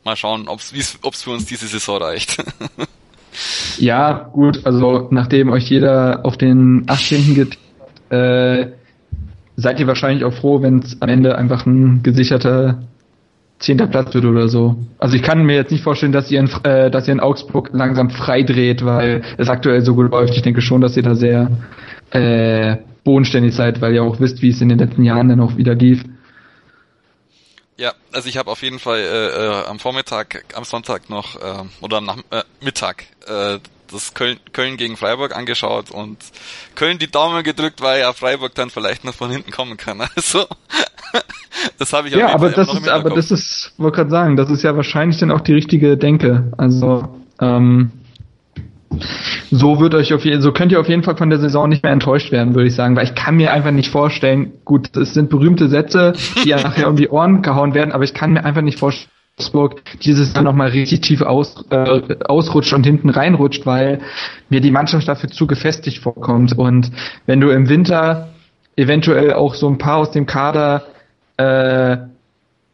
mal schauen, ob es für uns diese Saison reicht. ja, gut, also nachdem euch jeder auf den 18. geht, äh, seid ihr wahrscheinlich auch froh, wenn es am Ende einfach ein gesicherter zehnter Platz wird oder so. Also ich kann mir jetzt nicht vorstellen, dass ihr in, äh, dass ihr in Augsburg langsam frei dreht, weil es aktuell so gut läuft. Ich denke schon, dass ihr da sehr äh, bodenständig seid, weil ihr auch wisst, wie es in den letzten Jahren dann auch wieder lief. Ja, also ich habe auf jeden Fall äh, äh, am Vormittag, am Sonntag noch äh, oder am Nach äh, Mittag äh, das Köln, Köln gegen Freiburg angeschaut und Köln die Daumen gedrückt, weil ja Freiburg dann vielleicht noch von hinten kommen kann. Also das habe ich ja, aber das ist, aber das ist, wollte gerade sagen, das ist ja wahrscheinlich dann auch die richtige Denke. Also ähm, so wird euch auf jeden, so könnt ihr auf jeden Fall von der Saison nicht mehr enttäuscht werden, würde ich sagen, weil ich kann mir einfach nicht vorstellen, gut, es sind berühmte Sätze, die ja nachher um die Ohren gehauen werden, aber ich kann mir einfach nicht vorstellen, Augsburg dieses Jahr nochmal richtig tief aus, äh, ausrutscht und hinten reinrutscht, weil mir die Mannschaft dafür zu gefestigt vorkommt. Und wenn du im Winter eventuell auch so ein paar aus dem Kader äh,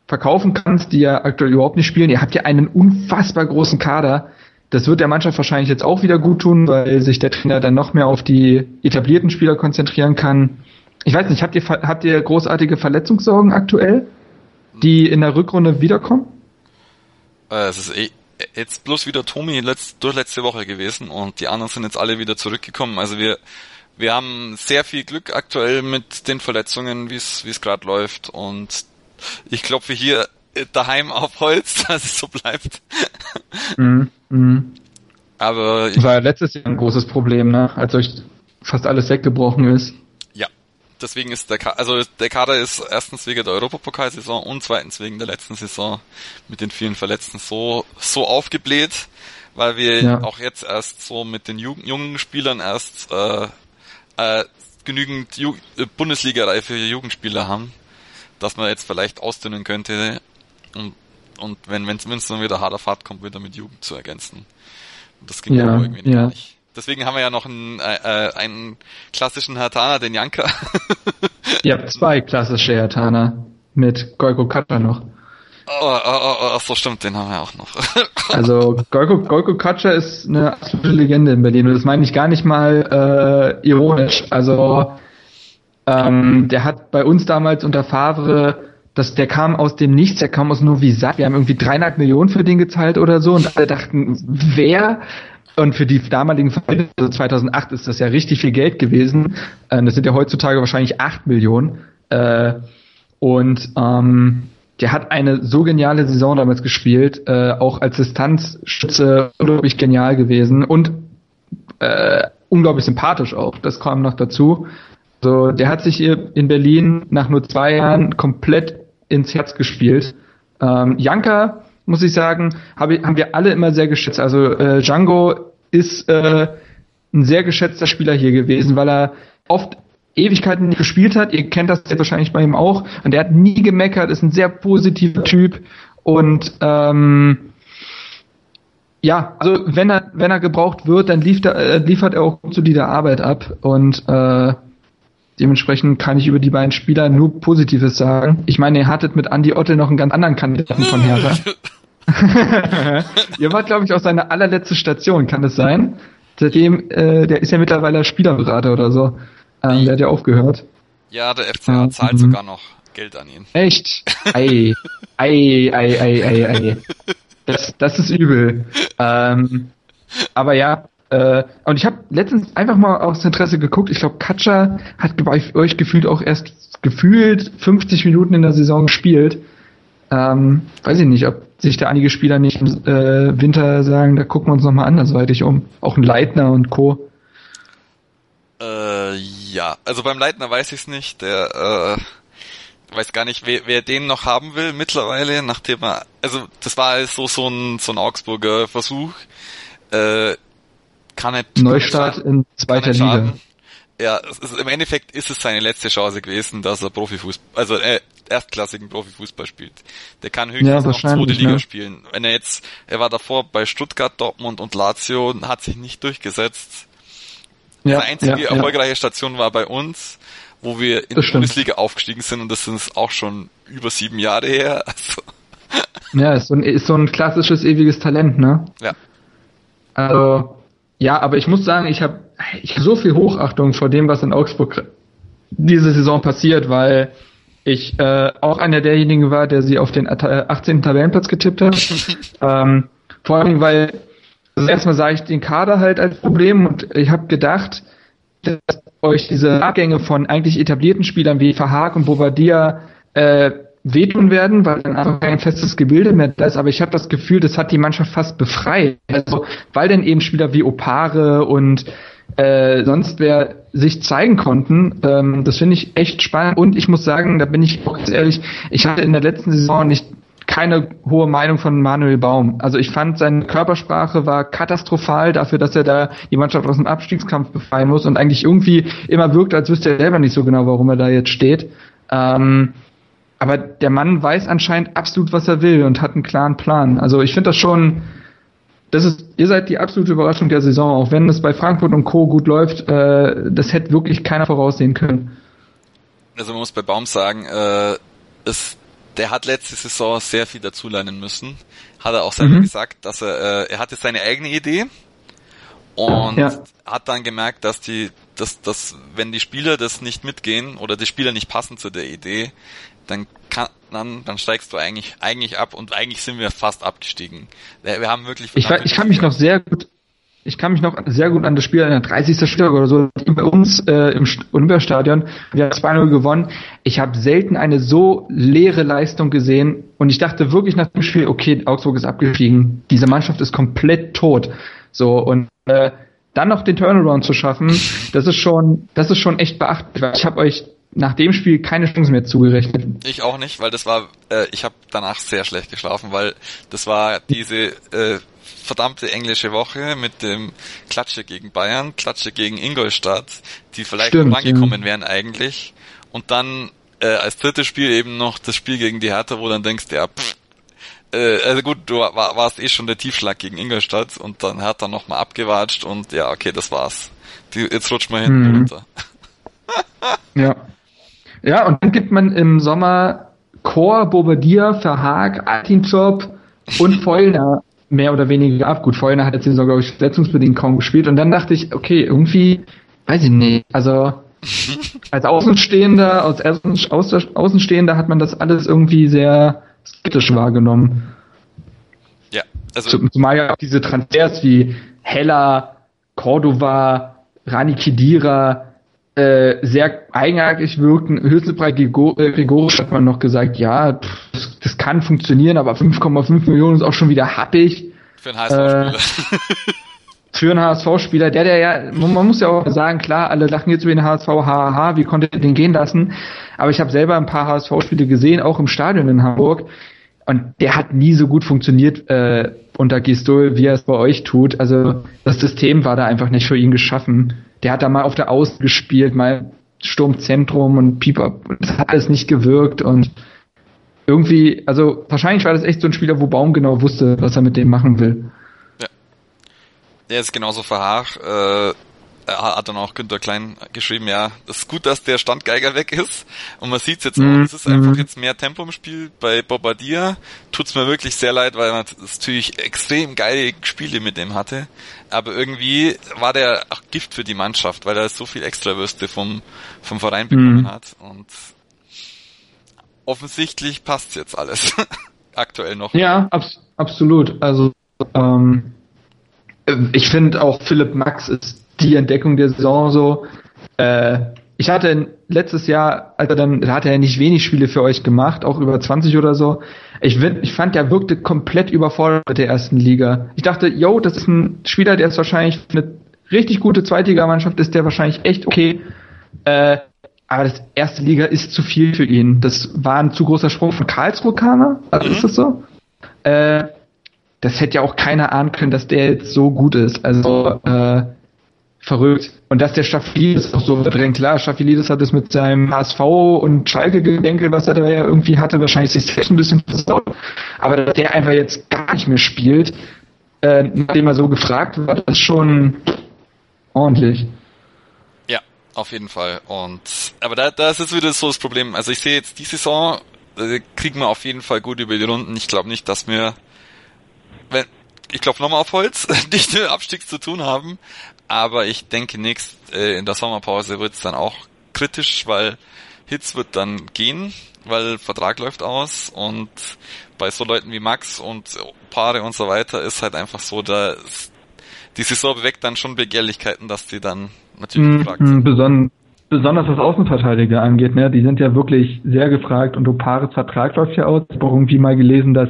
verkaufen kannst, die ja aktuell überhaupt nicht spielen, ihr habt ja einen unfassbar großen Kader. Das wird der Mannschaft wahrscheinlich jetzt auch wieder gut tun, weil sich der Trainer dann noch mehr auf die etablierten Spieler konzentrieren kann. Ich weiß nicht, habt ihr, habt ihr großartige Verletzungssorgen aktuell, die in der Rückrunde wiederkommen? Äh, es ist eh, jetzt bloß wieder Tommy letzt, durch letzte Woche gewesen und die anderen sind jetzt alle wieder zurückgekommen. Also wir, wir haben sehr viel Glück aktuell mit den Verletzungen, wie es wie es gerade läuft und ich klopfe hier daheim auf Holz, dass es so bleibt. Mhm. Mhm. Aber ich, war ja letztes Jahr ein großes Problem, ne? als euch fast alles weggebrochen ist deswegen ist der Kader, also der Kader ist erstens wegen der Europapokalsaison und zweitens wegen der letzten Saison mit den vielen Verletzten so, so aufgebläht, weil wir ja. auch jetzt erst so mit den Jugend, jungen Spielern erst äh, äh, genügend Ju äh, Bundesliga-reife Jugendspieler haben, dass man jetzt vielleicht ausdünnen könnte und, und wenn wenn es dann wieder harter Fahrt kommt, wieder mit Jugend zu ergänzen. Und das ging ja, irgendwie ja. nicht. Deswegen haben wir ja noch einen, äh, äh einen klassischen Hatana, den Janka. Ihr habt zwei klassische Hatana mit Golko Katscha noch. Oh, oh, oh, oh, ach so, stimmt, den haben wir auch noch. also Golko, Golko Katscha ist eine absolute Legende in Berlin und das meine ich gar nicht mal äh, ironisch. Also ähm, der hat bei uns damals unter Favre das, der kam aus dem Nichts, der kam aus Novi Sad. Wir haben irgendwie dreieinhalb Millionen für den gezahlt oder so und alle dachten, wer? Und für die damaligen Verhältnisse, also 2008 ist das ja richtig viel Geld gewesen. Äh, das sind ja heutzutage wahrscheinlich 8 Millionen. Äh, und ähm, der hat eine so geniale Saison damals gespielt, äh, auch als Distanzschütze unglaublich genial gewesen und äh, unglaublich sympathisch auch. Das kam noch dazu. So, der hat sich hier in Berlin nach nur zwei Jahren komplett ins Herz gespielt. Ähm, Janka, muss ich sagen, hab, haben wir alle immer sehr geschätzt. Also äh, Django ist äh, ein sehr geschätzter Spieler hier gewesen, weil er oft Ewigkeiten nicht gespielt hat. Ihr kennt das jetzt wahrscheinlich bei ihm auch. Und er hat nie gemeckert, ist ein sehr positiver Typ. Und ähm, ja, also wenn er wenn er gebraucht wird, dann liefert er, äh, liefert er auch solide Arbeit ab. Und äh, dementsprechend kann ich über die beiden Spieler nur Positives sagen. Ich meine, ihr hattet mit Andy Ottel noch einen ganz anderen Kandidaten von Hertha. Ihr wart, glaube ich, auch seine allerletzte Station, kann es sein? Seitdem, äh, der ist ja mittlerweile Spielerberater oder so. Ähm, der hat ja aufgehört. Ja, der FCA ähm, zahlt sogar noch Geld an ihn. Echt? Ei, ei, ei, ei, ei, ei. Das, das ist übel. Ähm, aber ja, äh, und ich habe letztens einfach mal aus Interesse geguckt. Ich glaube, Katscha hat bei euch gefühlt auch erst gefühlt 50 Minuten in der Saison gespielt. Ähm, weiß ich nicht, ob sich da einige Spieler nicht im äh, Winter sagen, da gucken wir uns nochmal andersweitig um. Auch ein Leitner und Co. Äh, ja, also beim Leitner weiß ich es nicht. Der äh, weiß gar nicht, wer, wer den noch haben will mittlerweile, nachdem er, also das war so so ein so ein Augsburger Versuch. Äh, kann nicht Neustart kann in zweiter Liga. Ja, ist, im Endeffekt ist es seine letzte Chance gewesen, dass er Profifußball, also äh, erstklassigen Profifußball spielt. Der kann höchstens ja, noch zweite Liga ne? spielen. Wenn er jetzt, er war davor bei Stuttgart, Dortmund und Lazio, hat sich nicht durchgesetzt. Ja, Seine einzige ja, erfolgreiche ja. Station war bei uns, wo wir in das die stimmt. Bundesliga aufgestiegen sind und das sind auch schon über sieben Jahre her. Also. Ja, ist so, ein, ist so ein klassisches ewiges Talent, ne? Ja. Also, ja, aber ich muss sagen, ich habe ich hab so viel Hochachtung vor dem, was in Augsburg diese Saison passiert, weil ich äh, auch einer derjenigen war, der sie auf den 18. Tabellenplatz getippt hat. ähm, vor allem, weil also erstmal sah ich den Kader halt als Problem und ich habe gedacht, dass euch diese Abgänge von eigentlich etablierten Spielern wie Verhaag und Bobadilla äh, wehtun werden, weil dann einfach kein festes Gebilde mehr da ist. Aber ich habe das Gefühl, das hat die Mannschaft fast befreit. Also, weil dann eben Spieler wie Opare und äh, sonst wer sich zeigen konnten. Ähm, das finde ich echt spannend. Und ich muss sagen, da bin ich auch ganz ehrlich, ich hatte in der letzten Saison nicht keine hohe Meinung von Manuel Baum. Also ich fand, seine Körpersprache war katastrophal dafür, dass er da die Mannschaft aus dem Abstiegskampf befreien muss und eigentlich irgendwie immer wirkt, als wüsste er selber nicht so genau, warum er da jetzt steht. Ähm, aber der Mann weiß anscheinend absolut, was er will und hat einen klaren Plan. Also ich finde das schon, das ist, ihr seid die absolute Überraschung der Saison, auch wenn es bei Frankfurt und Co. gut läuft, äh, das hätte wirklich keiner voraussehen können. Also man muss bei Baum sagen, äh, es, der hat letzte Saison sehr viel dazulernen müssen. Hat er auch selber mhm. gesagt, dass er, äh, er hatte seine eigene Idee und ja. hat dann gemerkt, dass die, dass, dass wenn die Spieler das nicht mitgehen oder die Spieler nicht passen zu der Idee, dann kann, dann, dann steigst du eigentlich, eigentlich ab und eigentlich sind wir fast abgestiegen. Wir, haben wirklich. Ich, ich kann mich noch sehr gut, ich kann mich noch sehr gut an das Spiel in der 30. Spieltag oder so bei uns äh, im Olympiastadion. Wir haben 2-0 gewonnen. Ich habe selten eine so leere Leistung gesehen und ich dachte wirklich nach dem Spiel, okay, Augsburg ist abgestiegen. Diese Mannschaft ist komplett tot. So und äh, dann noch den Turnaround zu schaffen, das ist schon, das ist schon echt beachtlich. Ich habe euch nach dem Spiel keine Chance mehr zugerechnet. Ich auch nicht, weil das war, äh, ich habe danach sehr schlecht geschlafen, weil das war diese äh, verdammte englische Woche mit dem Klatsche gegen Bayern, Klatsche gegen Ingolstadt, die vielleicht Stimmt, rangekommen ja. wären eigentlich. Und dann äh, als drittes Spiel eben noch das Spiel gegen die Hertha, wo dann denkst, ja, pff, äh, also gut, du war, warst eh schon der Tiefschlag gegen Ingolstadt und dann hat er nochmal abgewatscht und ja, okay, das war's. Die, jetzt rutscht man hinten mhm. runter. ja. Ja, und dann gibt man im Sommer Chor, Bobadilla, Verhaag, Altinchop und Feulner mehr oder weniger ab. Gut, Feulner hat jetzt den Saison, glaube ich, verletzungsbedingt kaum gespielt. Und dann dachte ich, okay, irgendwie, weiß ich nicht, also als Außenstehender, als Außenstehender hat man das alles irgendwie sehr skeptisch wahrgenommen. Ja, also. Zumal ja auch diese Transfers wie Heller, Cordova, Rani Kidira, äh, sehr eigenartig wirken. Höchstens bei äh, hat man noch gesagt, ja, pff, das, das, kann funktionieren, aber 5,5 Millionen ist auch schon wieder happig. Für einen HSV-Spieler. Äh, für einen HSV-Spieler, der, der ja, man muss ja auch sagen, klar, alle lachen jetzt über den HSV, haha, wie konnte ihr den gehen lassen? Aber ich habe selber ein paar HSV-Spiele gesehen, auch im Stadion in Hamburg. Und der hat nie so gut funktioniert äh, unter Gistol, wie er es bei euch tut. Also das System war da einfach nicht für ihn geschaffen. Der hat da mal auf der Außen gespielt, mal Sturmzentrum und Pieper. Das hat alles nicht gewirkt und irgendwie, also wahrscheinlich war das echt so ein Spieler, wo Baum genau wusste, was er mit dem machen will. Ja. Der ist genauso verharrt. Äh, er hat dann auch Günter Klein geschrieben, ja, das ist gut, dass der Standgeiger weg ist. Und man sieht es jetzt auch, es ist einfach jetzt mehr Tempo im Spiel. Bei Bobadilla tut's mir wirklich sehr leid, weil man natürlich extrem geile Spiele mit dem hatte. Aber irgendwie war der auch Gift für die Mannschaft, weil er so viel Extrawürste vom, vom Verein bekommen mhm. hat. Und offensichtlich passt jetzt alles. Aktuell noch. Ja, abs absolut. Also ähm, ich finde auch Philipp Max ist die Entdeckung der Saison so. Äh, ich hatte letztes Jahr, also dann da hat er ja nicht wenig Spiele für euch gemacht, auch über 20 oder so. Ich, ich fand, er wirkte komplett überfordert mit der ersten Liga. Ich dachte, yo, das ist ein Spieler, der ist wahrscheinlich eine richtig gute Zweitligamannschaft, ist der wahrscheinlich echt okay. Äh, aber das erste Liga ist zu viel für ihn. Das war ein zu großer Sprung von Karlsruhe kam er. Also mhm. ist das so? Äh, das hätte ja auch keiner ahnen können, dass der jetzt so gut ist. Also äh, verrückt. Und dass der Staphylidis auch so verdrängt. Klar, Staphylidis hat es mit seinem HSV und Schalke-Gedenke, was er da ja irgendwie hatte, wahrscheinlich sich selbst ein bisschen versaut. Aber dass der einfach jetzt gar nicht mehr spielt, äh, nachdem er so gefragt wird, ist schon ordentlich. Ja, auf jeden Fall. Und aber da, da ist jetzt wieder so das Problem. Also ich sehe jetzt die Saison äh, kriegen wir auf jeden Fall gut über die Runden. Ich glaube nicht, dass wir wenn, ich klopfe nochmal auf Holz, nicht mit Abstieg zu tun haben. Aber ich denke nächst, äh, in der Sommerpause wird es dann auch kritisch, weil Hitz wird dann gehen, weil Vertrag läuft aus und bei so Leuten wie Max und Paare und so weiter ist halt einfach so, da die Saison beweckt dann schon Begehrlichkeiten, dass die dann natürlich mm, gefragt sind. Beson besonders was Außenverteidiger angeht, ne? Die sind ja wirklich sehr gefragt und Opares Vertrag läuft ja aus. Ich habe irgendwie mal gelesen, dass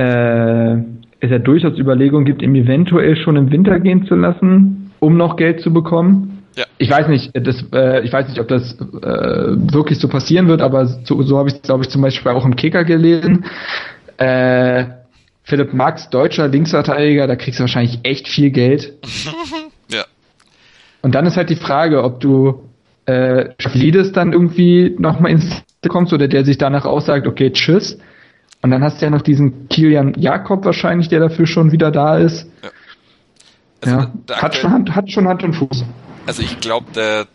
äh, es ja durchaus Überlegungen gibt, ihm eventuell schon im Winter gehen zu lassen, um noch Geld zu bekommen. Ja. Ich weiß nicht, das, äh, ich weiß nicht, ob das äh, wirklich so passieren wird, aber so, so habe ich es, glaube ich, zum Beispiel auch im Kicker gelesen. Äh, Philipp Max, deutscher Linksverteidiger, da kriegst du wahrscheinlich echt viel Geld. ja. Und dann ist halt die Frage, ob du äh, Schaflides dann irgendwie nochmal ins kommst oder der sich danach aussagt, okay, tschüss. Und dann hast du ja noch diesen Kilian Jakob wahrscheinlich, der dafür schon wieder da ist. Ja. Also ja. Hat, schon Hand, hat schon Hand und Fuß. Also ich glaube, der,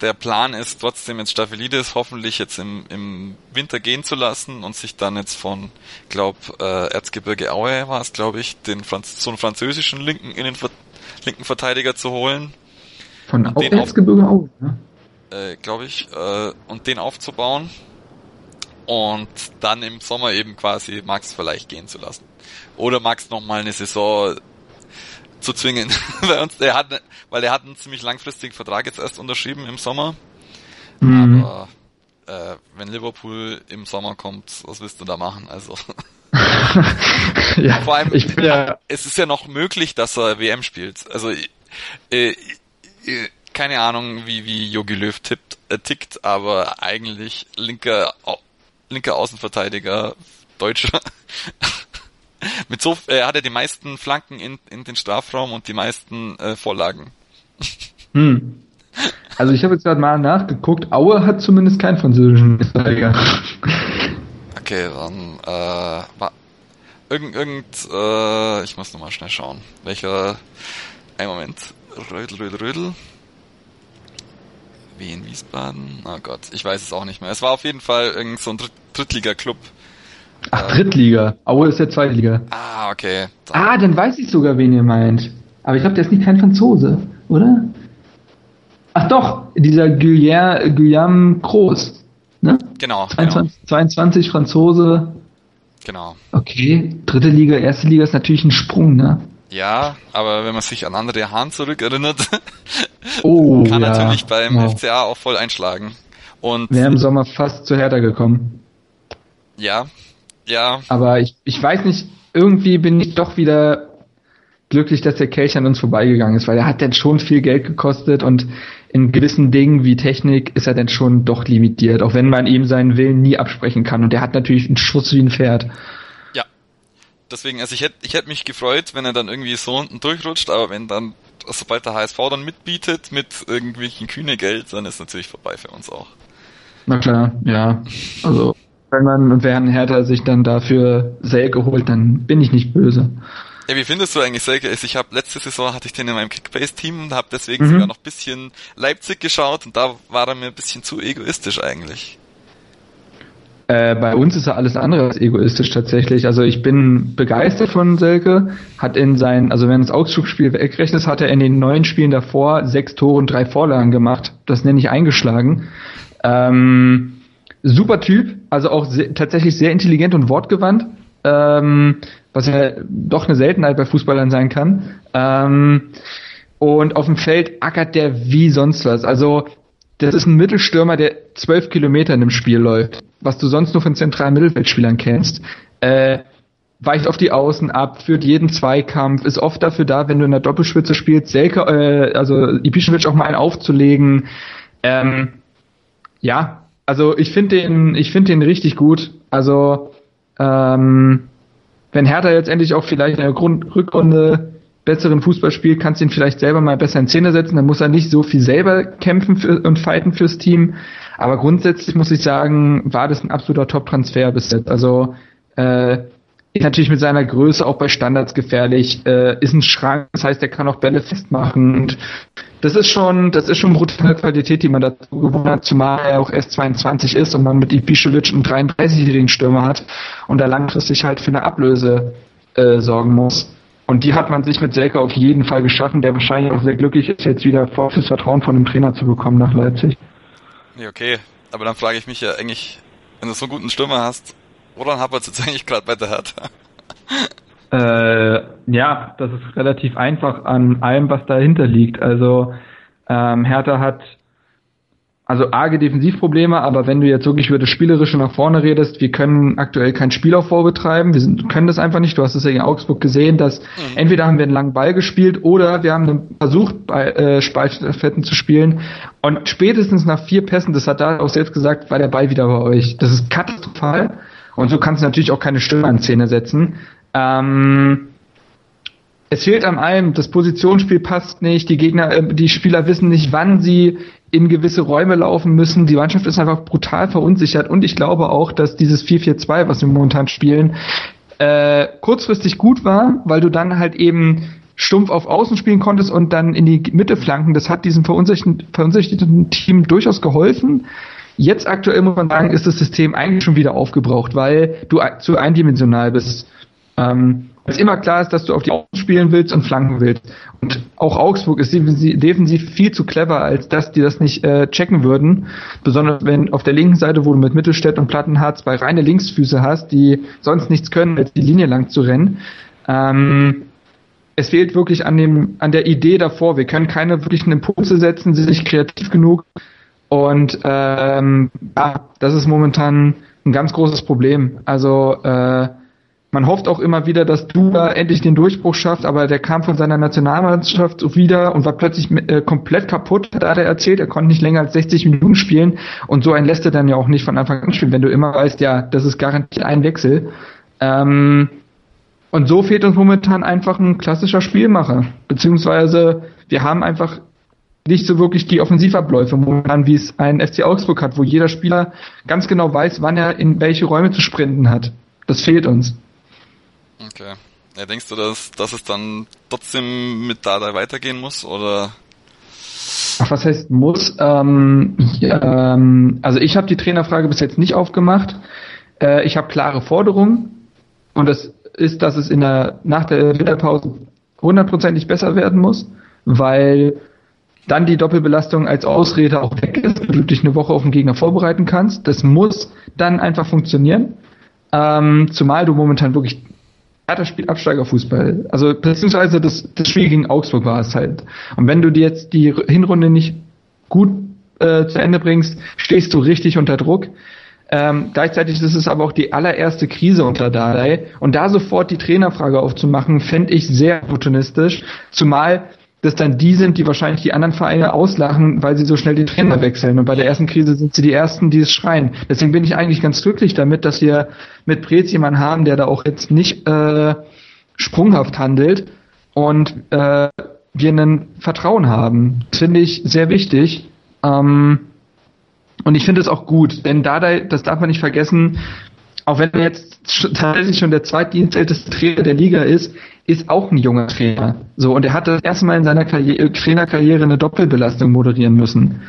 der Plan ist trotzdem jetzt Staphylides hoffentlich jetzt im, im Winter gehen zu lassen und sich dann jetzt von, glaub, äh, Erzgebirge Aue war es, glaube ich, den Franz so einen französischen linken Innenver linken Verteidiger zu holen. Von Erzgebirge Aue, ne? Äh, glaube ich, äh, und den aufzubauen und dann im Sommer eben quasi Max vielleicht gehen zu lassen. Oder Max nochmal eine Saison zu zwingen bei uns. Der hat, weil er hat einen ziemlich langfristigen Vertrag jetzt erst unterschrieben im Sommer. Mhm. Aber äh, wenn Liverpool im Sommer kommt, was willst du da machen? Also ja, vor allem, ich bin ja es ist ja noch möglich, dass er WM spielt. Also äh, äh, keine Ahnung, wie wie Jogi Löw tippt, äh, tickt, aber eigentlich linker linker Außenverteidiger, Deutscher. Mit so äh, hat er die meisten Flanken in, in den Strafraum und die meisten äh, Vorlagen. Hm. Also ich habe jetzt gerade mal nachgeguckt, Aue hat zumindest keinen französischen Verteidiger. Okay, dann äh, war irgend, irgend äh, ich muss nochmal schnell schauen. Welcher ein Moment. Rödel, Rödel, Rödel. Wie in Wiesbaden? Oh Gott, ich weiß es auch nicht mehr. Es war auf jeden Fall irgend so ein Dritt Drittliga-Club. Ach, ähm, Drittliga. Aue ist der Zweitliga. Ah, okay. Dann. Ah, dann weiß ich sogar, wen ihr meint. Aber ich glaube, der ist nicht kein Franzose, oder? Ach doch, dieser Guillaume, Guillaume Groß. Ne? Genau 22, genau. 22 Franzose. Genau. Okay, dritte Liga, erste Liga ist natürlich ein Sprung, ne? Ja, aber wenn man sich an andere Hahn zurückerinnert, oh, kann ja. natürlich beim wow. FCA auch voll einschlagen. Und Wäre im Sommer fast zu Hertha gekommen. Ja, ja. Aber ich, ich weiß nicht, irgendwie bin ich doch wieder glücklich, dass der Kelch an uns vorbeigegangen ist, weil er hat dann schon viel Geld gekostet und in gewissen Dingen wie Technik ist er dann schon doch limitiert, auch wenn man ihm seinen Willen nie absprechen kann. Und er hat natürlich einen Schuss wie ein Pferd deswegen, also ich hätte ich hätte mich gefreut, wenn er dann irgendwie so unten durchrutscht, aber wenn dann, sobald der HSV dann mitbietet mit irgendwelchen kühne Geld, dann ist natürlich vorbei für uns auch. Na klar, ja. Also wenn man während Hertha sich dann dafür Selke holt, dann bin ich nicht böse. Ja, wie findest du eigentlich Selke? Ich habe letzte Saison hatte ich den in meinem Kickbase-Team und habe deswegen mhm. sogar noch bisschen Leipzig geschaut und da war er mir ein bisschen zu egoistisch eigentlich. Äh, bei uns ist er alles andere als egoistisch tatsächlich. Also ich bin begeistert von Selke. Hat in sein, also wenn das Augsburg-Spiel wegrechnet, hat er in den neun Spielen davor sechs Tore und drei Vorlagen gemacht. Das nenne ich eingeschlagen. Ähm, super Typ, also auch sehr, tatsächlich sehr intelligent und wortgewandt. Ähm, was ja doch eine Seltenheit bei Fußballern sein kann. Ähm, und auf dem Feld ackert der wie sonst was. Also das ist ein Mittelstürmer, der zwölf Kilometer in dem Spiel läuft, was du sonst nur von zentralen Mittelfeldspielern kennst. Äh, weicht auf die Außen ab, führt jeden Zweikampf, ist oft dafür da, wenn du in der Doppelspitze spielst, Selke, äh, also Ibišević auch mal einen aufzulegen. Ähm, ja, also ich finde den, ich finde den richtig gut. Also ähm, wenn Hertha jetzt endlich auch vielleicht in der Grund Rückrunde besseren Fußball spielt, kannst du ihn vielleicht selber mal besser in Szene setzen. Dann muss er nicht so viel selber kämpfen für, und fighten fürs Team. Aber grundsätzlich muss ich sagen, war das ein absoluter Top-Transfer bis jetzt. Also äh, ist natürlich mit seiner Größe auch bei Standards gefährlich, äh, ist ein Schrank, das heißt, er kann auch Bälle festmachen. Und das ist schon, das ist schon brutale Qualität, die man dazu gewonnen hat, zumal er auch erst 22 ist und man mit Ibišević einen 33-jährigen Stürmer hat und da langfristig halt für eine Ablöse äh, sorgen muss. Und die hat man sich mit Selke auf jeden Fall geschaffen, der wahrscheinlich auch sehr glücklich ist, jetzt wieder volles Vertrauen von dem Trainer zu bekommen nach Leipzig. Ja, okay. Aber dann frage ich mich ja eigentlich, wenn du so einen guten Stürmer hast, woran hapert es jetzt eigentlich gerade bei der Hertha? Äh, ja, das ist relativ einfach an allem, was dahinter liegt. Also ähm, Hertha hat also arge Defensivprobleme, aber wenn du jetzt wirklich über das Spielerische nach vorne redest, wir können aktuell kein Spielaufbau betreiben, wir sind, können das einfach nicht. Du hast es ja in Augsburg gesehen, dass mhm. entweder haben wir einen langen Ball gespielt oder wir haben versucht, bei äh, Speifetten zu spielen und spätestens nach vier Pässen, das hat da auch selbst gesagt, war der Ball wieder bei euch. Das ist katastrophal und so kannst du natürlich auch keine Stimme an Szene setzen. Ähm, es fehlt an allem, das Positionsspiel passt nicht, die Gegner, äh, die Spieler wissen nicht, wann sie in gewisse Räume laufen müssen. Die Mannschaft ist einfach brutal verunsichert und ich glaube auch, dass dieses 4-4-2, was wir momentan spielen, äh, kurzfristig gut war, weil du dann halt eben stumpf auf Außen spielen konntest und dann in die Mitte flanken. Das hat diesem verunsicherten, Team durchaus geholfen. Jetzt aktuell muss man sagen, ist das System eigentlich schon wieder aufgebraucht, weil du zu eindimensional bist. Ähm, es immer klar ist, dass du auf die Außen spielen willst und flanken willst. Und auch Augsburg ist defensiv viel zu clever, als dass die das nicht äh, checken würden. Besonders wenn auf der linken Seite, wo du mit Mittelstädt und Plattenhardt zwei reine Linksfüße hast, die sonst nichts können, als die Linie lang zu rennen. Ähm, es fehlt wirklich an dem, an der Idee davor. Wir können keine wirklichen Impulse setzen, sind nicht kreativ genug. Und ähm, ja, das ist momentan ein ganz großes Problem. Also äh, man hofft auch immer wieder, dass Duda endlich den Durchbruch schafft, aber der kam von seiner Nationalmannschaft so wieder und war plötzlich äh, komplett kaputt, hat er erzählt. Er konnte nicht länger als 60 Minuten spielen und so einen lässt er dann ja auch nicht von Anfang an spielen, wenn du immer weißt, ja, das ist garantiert ein Wechsel. Ähm, und so fehlt uns momentan einfach ein klassischer Spielmacher, beziehungsweise wir haben einfach nicht so wirklich die Offensivabläufe momentan, wie es ein FC Augsburg hat, wo jeder Spieler ganz genau weiß, wann er in welche Räume zu sprinten hat. Das fehlt uns. Okay. Ja, denkst du, dass, dass es dann trotzdem mit Dada weitergehen muss oder? Ach, was heißt muss? Ähm, ja, ähm, also ich habe die Trainerfrage bis jetzt nicht aufgemacht. Äh, ich habe klare Forderungen und das ist, dass es in der nach der Winterpause hundertprozentig besser werden muss, weil dann die Doppelbelastung als Ausrede auch weg ist, du dich eine Woche auf den Gegner vorbereiten kannst. Das muss dann einfach funktionieren. Ähm, zumal du momentan wirklich Hertha spielt Absteigerfußball. Also beziehungsweise das, das Spiel gegen Augsburg war es halt. Und wenn du dir jetzt die Hinrunde nicht gut äh, zu Ende bringst, stehst du richtig unter Druck. Ähm, gleichzeitig ist es aber auch die allererste Krise unter Dardai. Und da sofort die Trainerfrage aufzumachen, fände ich sehr opportunistisch. Zumal das dann die sind, die wahrscheinlich die anderen Vereine auslachen, weil sie so schnell den Trainer wechseln. Und bei der ersten Krise sind sie die Ersten, die es schreien. Deswegen bin ich eigentlich ganz glücklich damit, dass wir mit Prez jemanden haben, der da auch jetzt nicht äh, sprunghaft handelt und äh, wir einen Vertrauen haben. Das finde ich sehr wichtig. Ähm, und ich finde es auch gut, denn da, das darf man nicht vergessen, auch wenn er jetzt tatsächlich schon der zweitdienstälteste Trainer der Liga ist, ist auch ein junger Trainer. So, und er hat das erste Mal in seiner Karriere, Trainerkarriere eine Doppelbelastung moderieren müssen.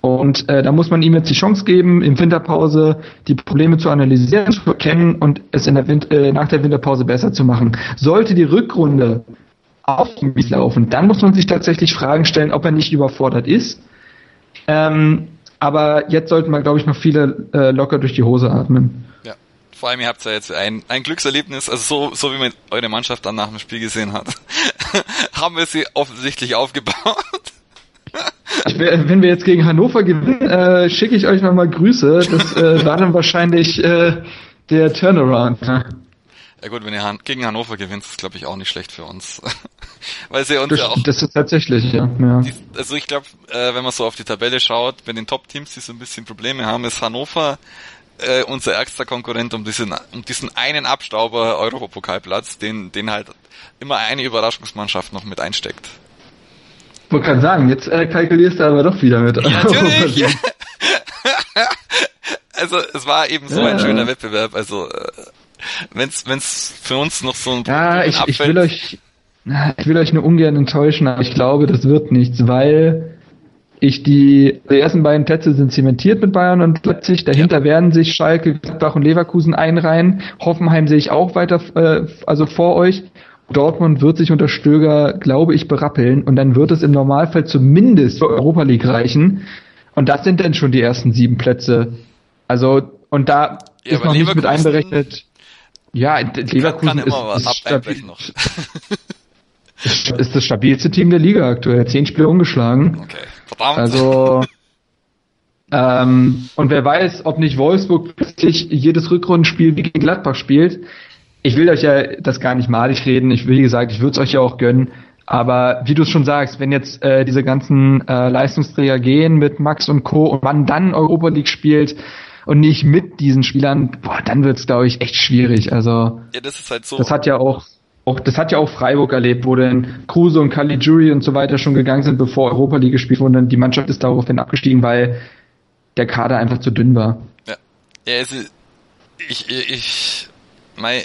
Und äh, da muss man ihm jetzt die Chance geben, im Winterpause die Probleme zu analysieren, zu erkennen und es in der Win äh, nach der Winterpause besser zu machen. Sollte die Rückrunde aufwendig laufen, dann muss man sich tatsächlich Fragen stellen, ob er nicht überfordert ist. Ähm, aber jetzt sollten wir, glaube ich, noch viele äh, locker durch die Hose atmen. Vor allem, ihr habt ja jetzt ein, ein Glückserlebnis, also so, so wie man eure Mannschaft dann nach dem Spiel gesehen hat, haben wir sie offensichtlich aufgebaut. Ich, wenn wir jetzt gegen Hannover gewinnen, äh, schicke ich euch nochmal Grüße. Das äh, war dann wahrscheinlich äh, der Turnaround. Ja. ja gut, wenn ihr Han gegen Hannover gewinnt, ist glaube ich auch nicht schlecht für uns. Weil sie uns das, ja auch. Das ist tatsächlich, ja. ja. Also ich glaube, äh, wenn man so auf die Tabelle schaut, bei den Top-Teams, die so ein bisschen Probleme haben, ist Hannover äh, unser ärgster Konkurrent um diesen, um diesen einen Abstauber Europapokalplatz, den, den halt immer eine Überraschungsmannschaft noch mit einsteckt. Wollte gerade sagen, jetzt äh, kalkulierst du aber doch wieder mit. Ja, natürlich. also es war eben so ja. ein schöner Wettbewerb. Also äh, wenn's wenn's für uns noch so ein ja, ich, ich will euch ich will euch nur ungern enttäuschen, aber ich glaube, das wird nichts, weil ich die, die ersten beiden Plätze sind zementiert mit Bayern und Leipzig. Dahinter ja. werden sich Schalke, Gladbach und Leverkusen einreihen. Hoffenheim sehe ich auch weiter, äh, also vor euch. Dortmund wird sich unter Stöger, glaube ich, berappeln und dann wird es im Normalfall zumindest für Europa League reichen. Und das sind dann schon die ersten sieben Plätze. Also, und da ja, ist noch nicht mit einberechnet. Ja, Leverkusen kann, ist, ist stabil. Noch. ist das stabilste Team der Liga aktuell. Zehn Spiele ungeschlagen. Okay. Verdammt. Also, ähm, und wer weiß, ob nicht Wolfsburg plötzlich jedes Rückrundenspiel wie gegen Gladbach spielt. Ich will euch ja das gar nicht malig reden. Ich will, wie gesagt, ich würde es euch ja auch gönnen. Aber wie du es schon sagst, wenn jetzt äh, diese ganzen äh, Leistungsträger gehen mit Max und Co. und man dann Europa League spielt und nicht mit diesen Spielern, boah, dann wird's glaube ich echt schwierig. Also ja, das ist halt so. Das hat ja auch auch, das hat ja auch Freiburg erlebt, wo dann Kruse und Caligiuri und so weiter schon gegangen sind, bevor Europa League gespielt wurde. Und die Mannschaft ist daraufhin abgestiegen, weil der Kader einfach zu dünn war. Ja, ja also ich, ich, mein,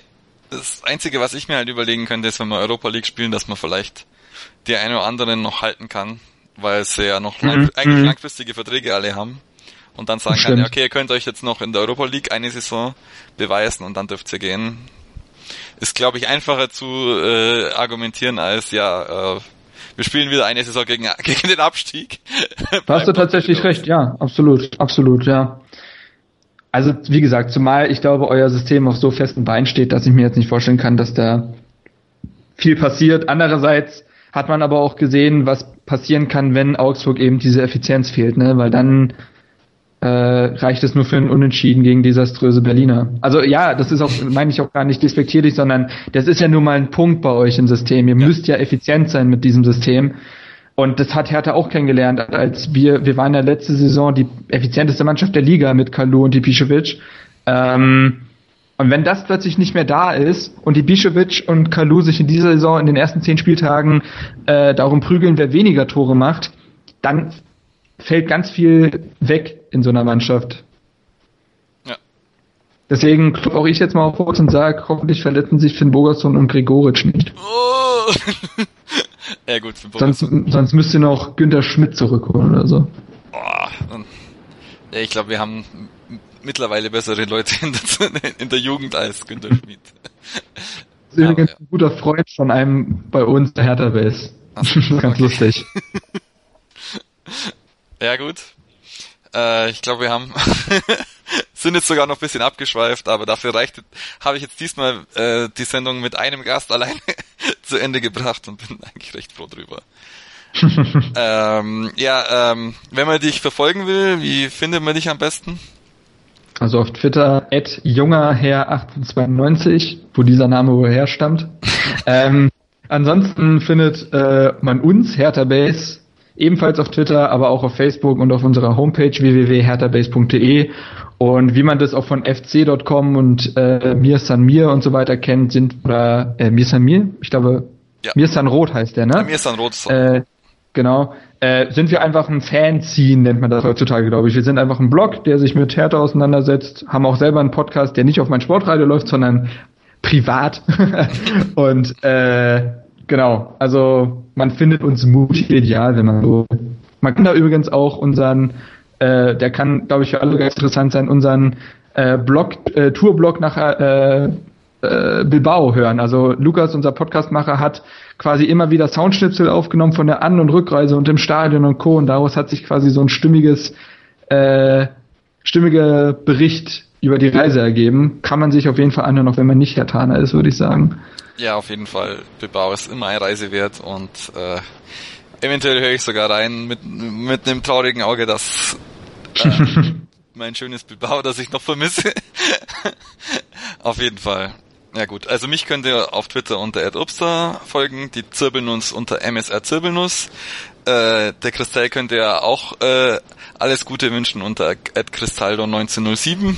das Einzige, was ich mir halt überlegen könnte, ist, wenn wir Europa League spielen, dass man vielleicht die eine oder anderen noch halten kann, weil sie ja noch mhm. lang, eigentlich mhm. langfristige Verträge alle haben. Und dann sagen kann, ja, okay, ihr könnt euch jetzt noch in der Europa League eine Saison beweisen und dann dürft ihr gehen ist, glaube ich, einfacher zu äh, argumentieren als, ja, äh, wir spielen wieder eine Saison gegen, gegen den Abstieg. Da hast du tatsächlich recht, ja, absolut, absolut, ja. Also, wie gesagt, zumal ich glaube, euer System auf so festen Beinen steht, dass ich mir jetzt nicht vorstellen kann, dass da viel passiert. Andererseits hat man aber auch gesehen, was passieren kann, wenn Augsburg eben diese Effizienz fehlt, ne? Weil dann äh, reicht es nur für ein Unentschieden gegen desaströse Berliner. Also ja, das ist auch, meine ich auch gar nicht despektierlich, sondern das ist ja nur mal ein Punkt bei euch im System. Ihr ja. müsst ja effizient sein mit diesem System. Und das hat Hertha auch kennengelernt, als wir, wir waren ja letzte Saison die effizienteste Mannschaft der Liga mit Kalu und Ibišević. Ähm, und wenn das plötzlich nicht mehr da ist und die Ibišević und Kalu sich in dieser Saison in den ersten zehn Spieltagen äh, darum prügeln, wer weniger Tore macht, dann fällt ganz viel weg in so einer Mannschaft. Ja. Deswegen klopfe auch ich jetzt mal auf Holz und sage, hoffentlich verletzen sich Finn Bogerson und Gregoritsch nicht. Oh. ja gut, Finn sonst, sonst müsst ihr noch Günter Schmidt zurückholen oder so. Boah. Ja, ich glaube, wir haben mittlerweile bessere Leute in der, in der Jugend als Günter Schmidt. Das ist übrigens ja. ein guter Freund von einem bei uns, der Hertha Base. Ganz okay. lustig. Ja, gut. Äh, ich glaube, wir haben sind jetzt sogar noch ein bisschen abgeschweift, aber dafür reicht, habe ich jetzt diesmal äh, die Sendung mit einem Gast alleine zu Ende gebracht und bin eigentlich recht froh drüber. ähm, ja, ähm, wenn man dich verfolgen will, wie findet man dich am besten? Also auf Twitter at jungerherr1892, wo dieser Name woher stammt. ähm, ansonsten findet äh, man uns, Hertha Base, ebenfalls auf Twitter, aber auch auf Facebook und auf unserer Homepage www.hertabase.de. Und wie man das auch von fc.com und äh, Mir San Mir und so weiter kennt, sind, oder äh, Mir San Mir, ich glaube, ja. Mir San Rot heißt der, ne? Ja, Mir San Rot. Äh, genau. Äh, sind wir einfach ein Fanzine, nennt man das heutzutage, glaube ich. Wir sind einfach ein Blog, der sich mit Hertha auseinandersetzt, haben auch selber einen Podcast, der nicht auf mein Sportradio läuft, sondern privat. und äh, genau, also man findet uns multimedial, wenn man so. Man kann da übrigens auch unseren, äh, der kann, glaube ich, für alle ganz interessant sein, unseren äh, Blog, äh, Tourblog nach äh, äh, Bilbao hören. Also Lukas, unser Podcastmacher, hat quasi immer wieder Soundschnipsel aufgenommen von der An- und Rückreise und im Stadion und Co. Und daraus hat sich quasi so ein stimmiges, äh, stimmiger Bericht über die Reise ergeben. Kann man sich auf jeden Fall anhören, auch wenn man nicht Herr Taner ist, würde ich sagen. Ja, auf jeden Fall. Bilbao ist immer eine Reise wert und äh, eventuell höre ich sogar rein mit, mit einem traurigen Auge, dass äh, mein schönes Bilbao, das ich noch vermisse. auf jeden Fall. Ja gut, also mich könnt ihr auf Twitter unter @obster folgen, die Zirbelnuss unter MSR Zirbelnuss. Äh, der Kristall könnt ihr auch äh, alles Gute wünschen unter @cristaldo1907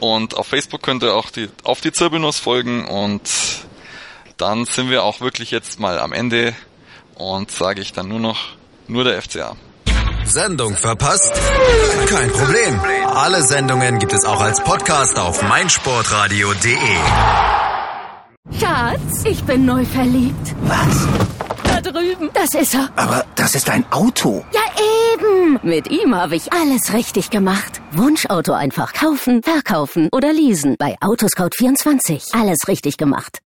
und auf Facebook könnt ihr auch die auf die Zirbelnuss folgen und dann sind wir auch wirklich jetzt mal am Ende und sage ich dann nur noch nur der FCA. Sendung verpasst? Kein Problem. Alle Sendungen gibt es auch als Podcast auf meinsportradio.de. Schatz, ich bin neu verliebt. Was? Da drüben. Das ist er. Aber das ist ein Auto. Ja, eben. Mit ihm habe ich alles richtig gemacht. Wunschauto einfach kaufen, verkaufen oder leasen. Bei Autoscout24. Alles richtig gemacht.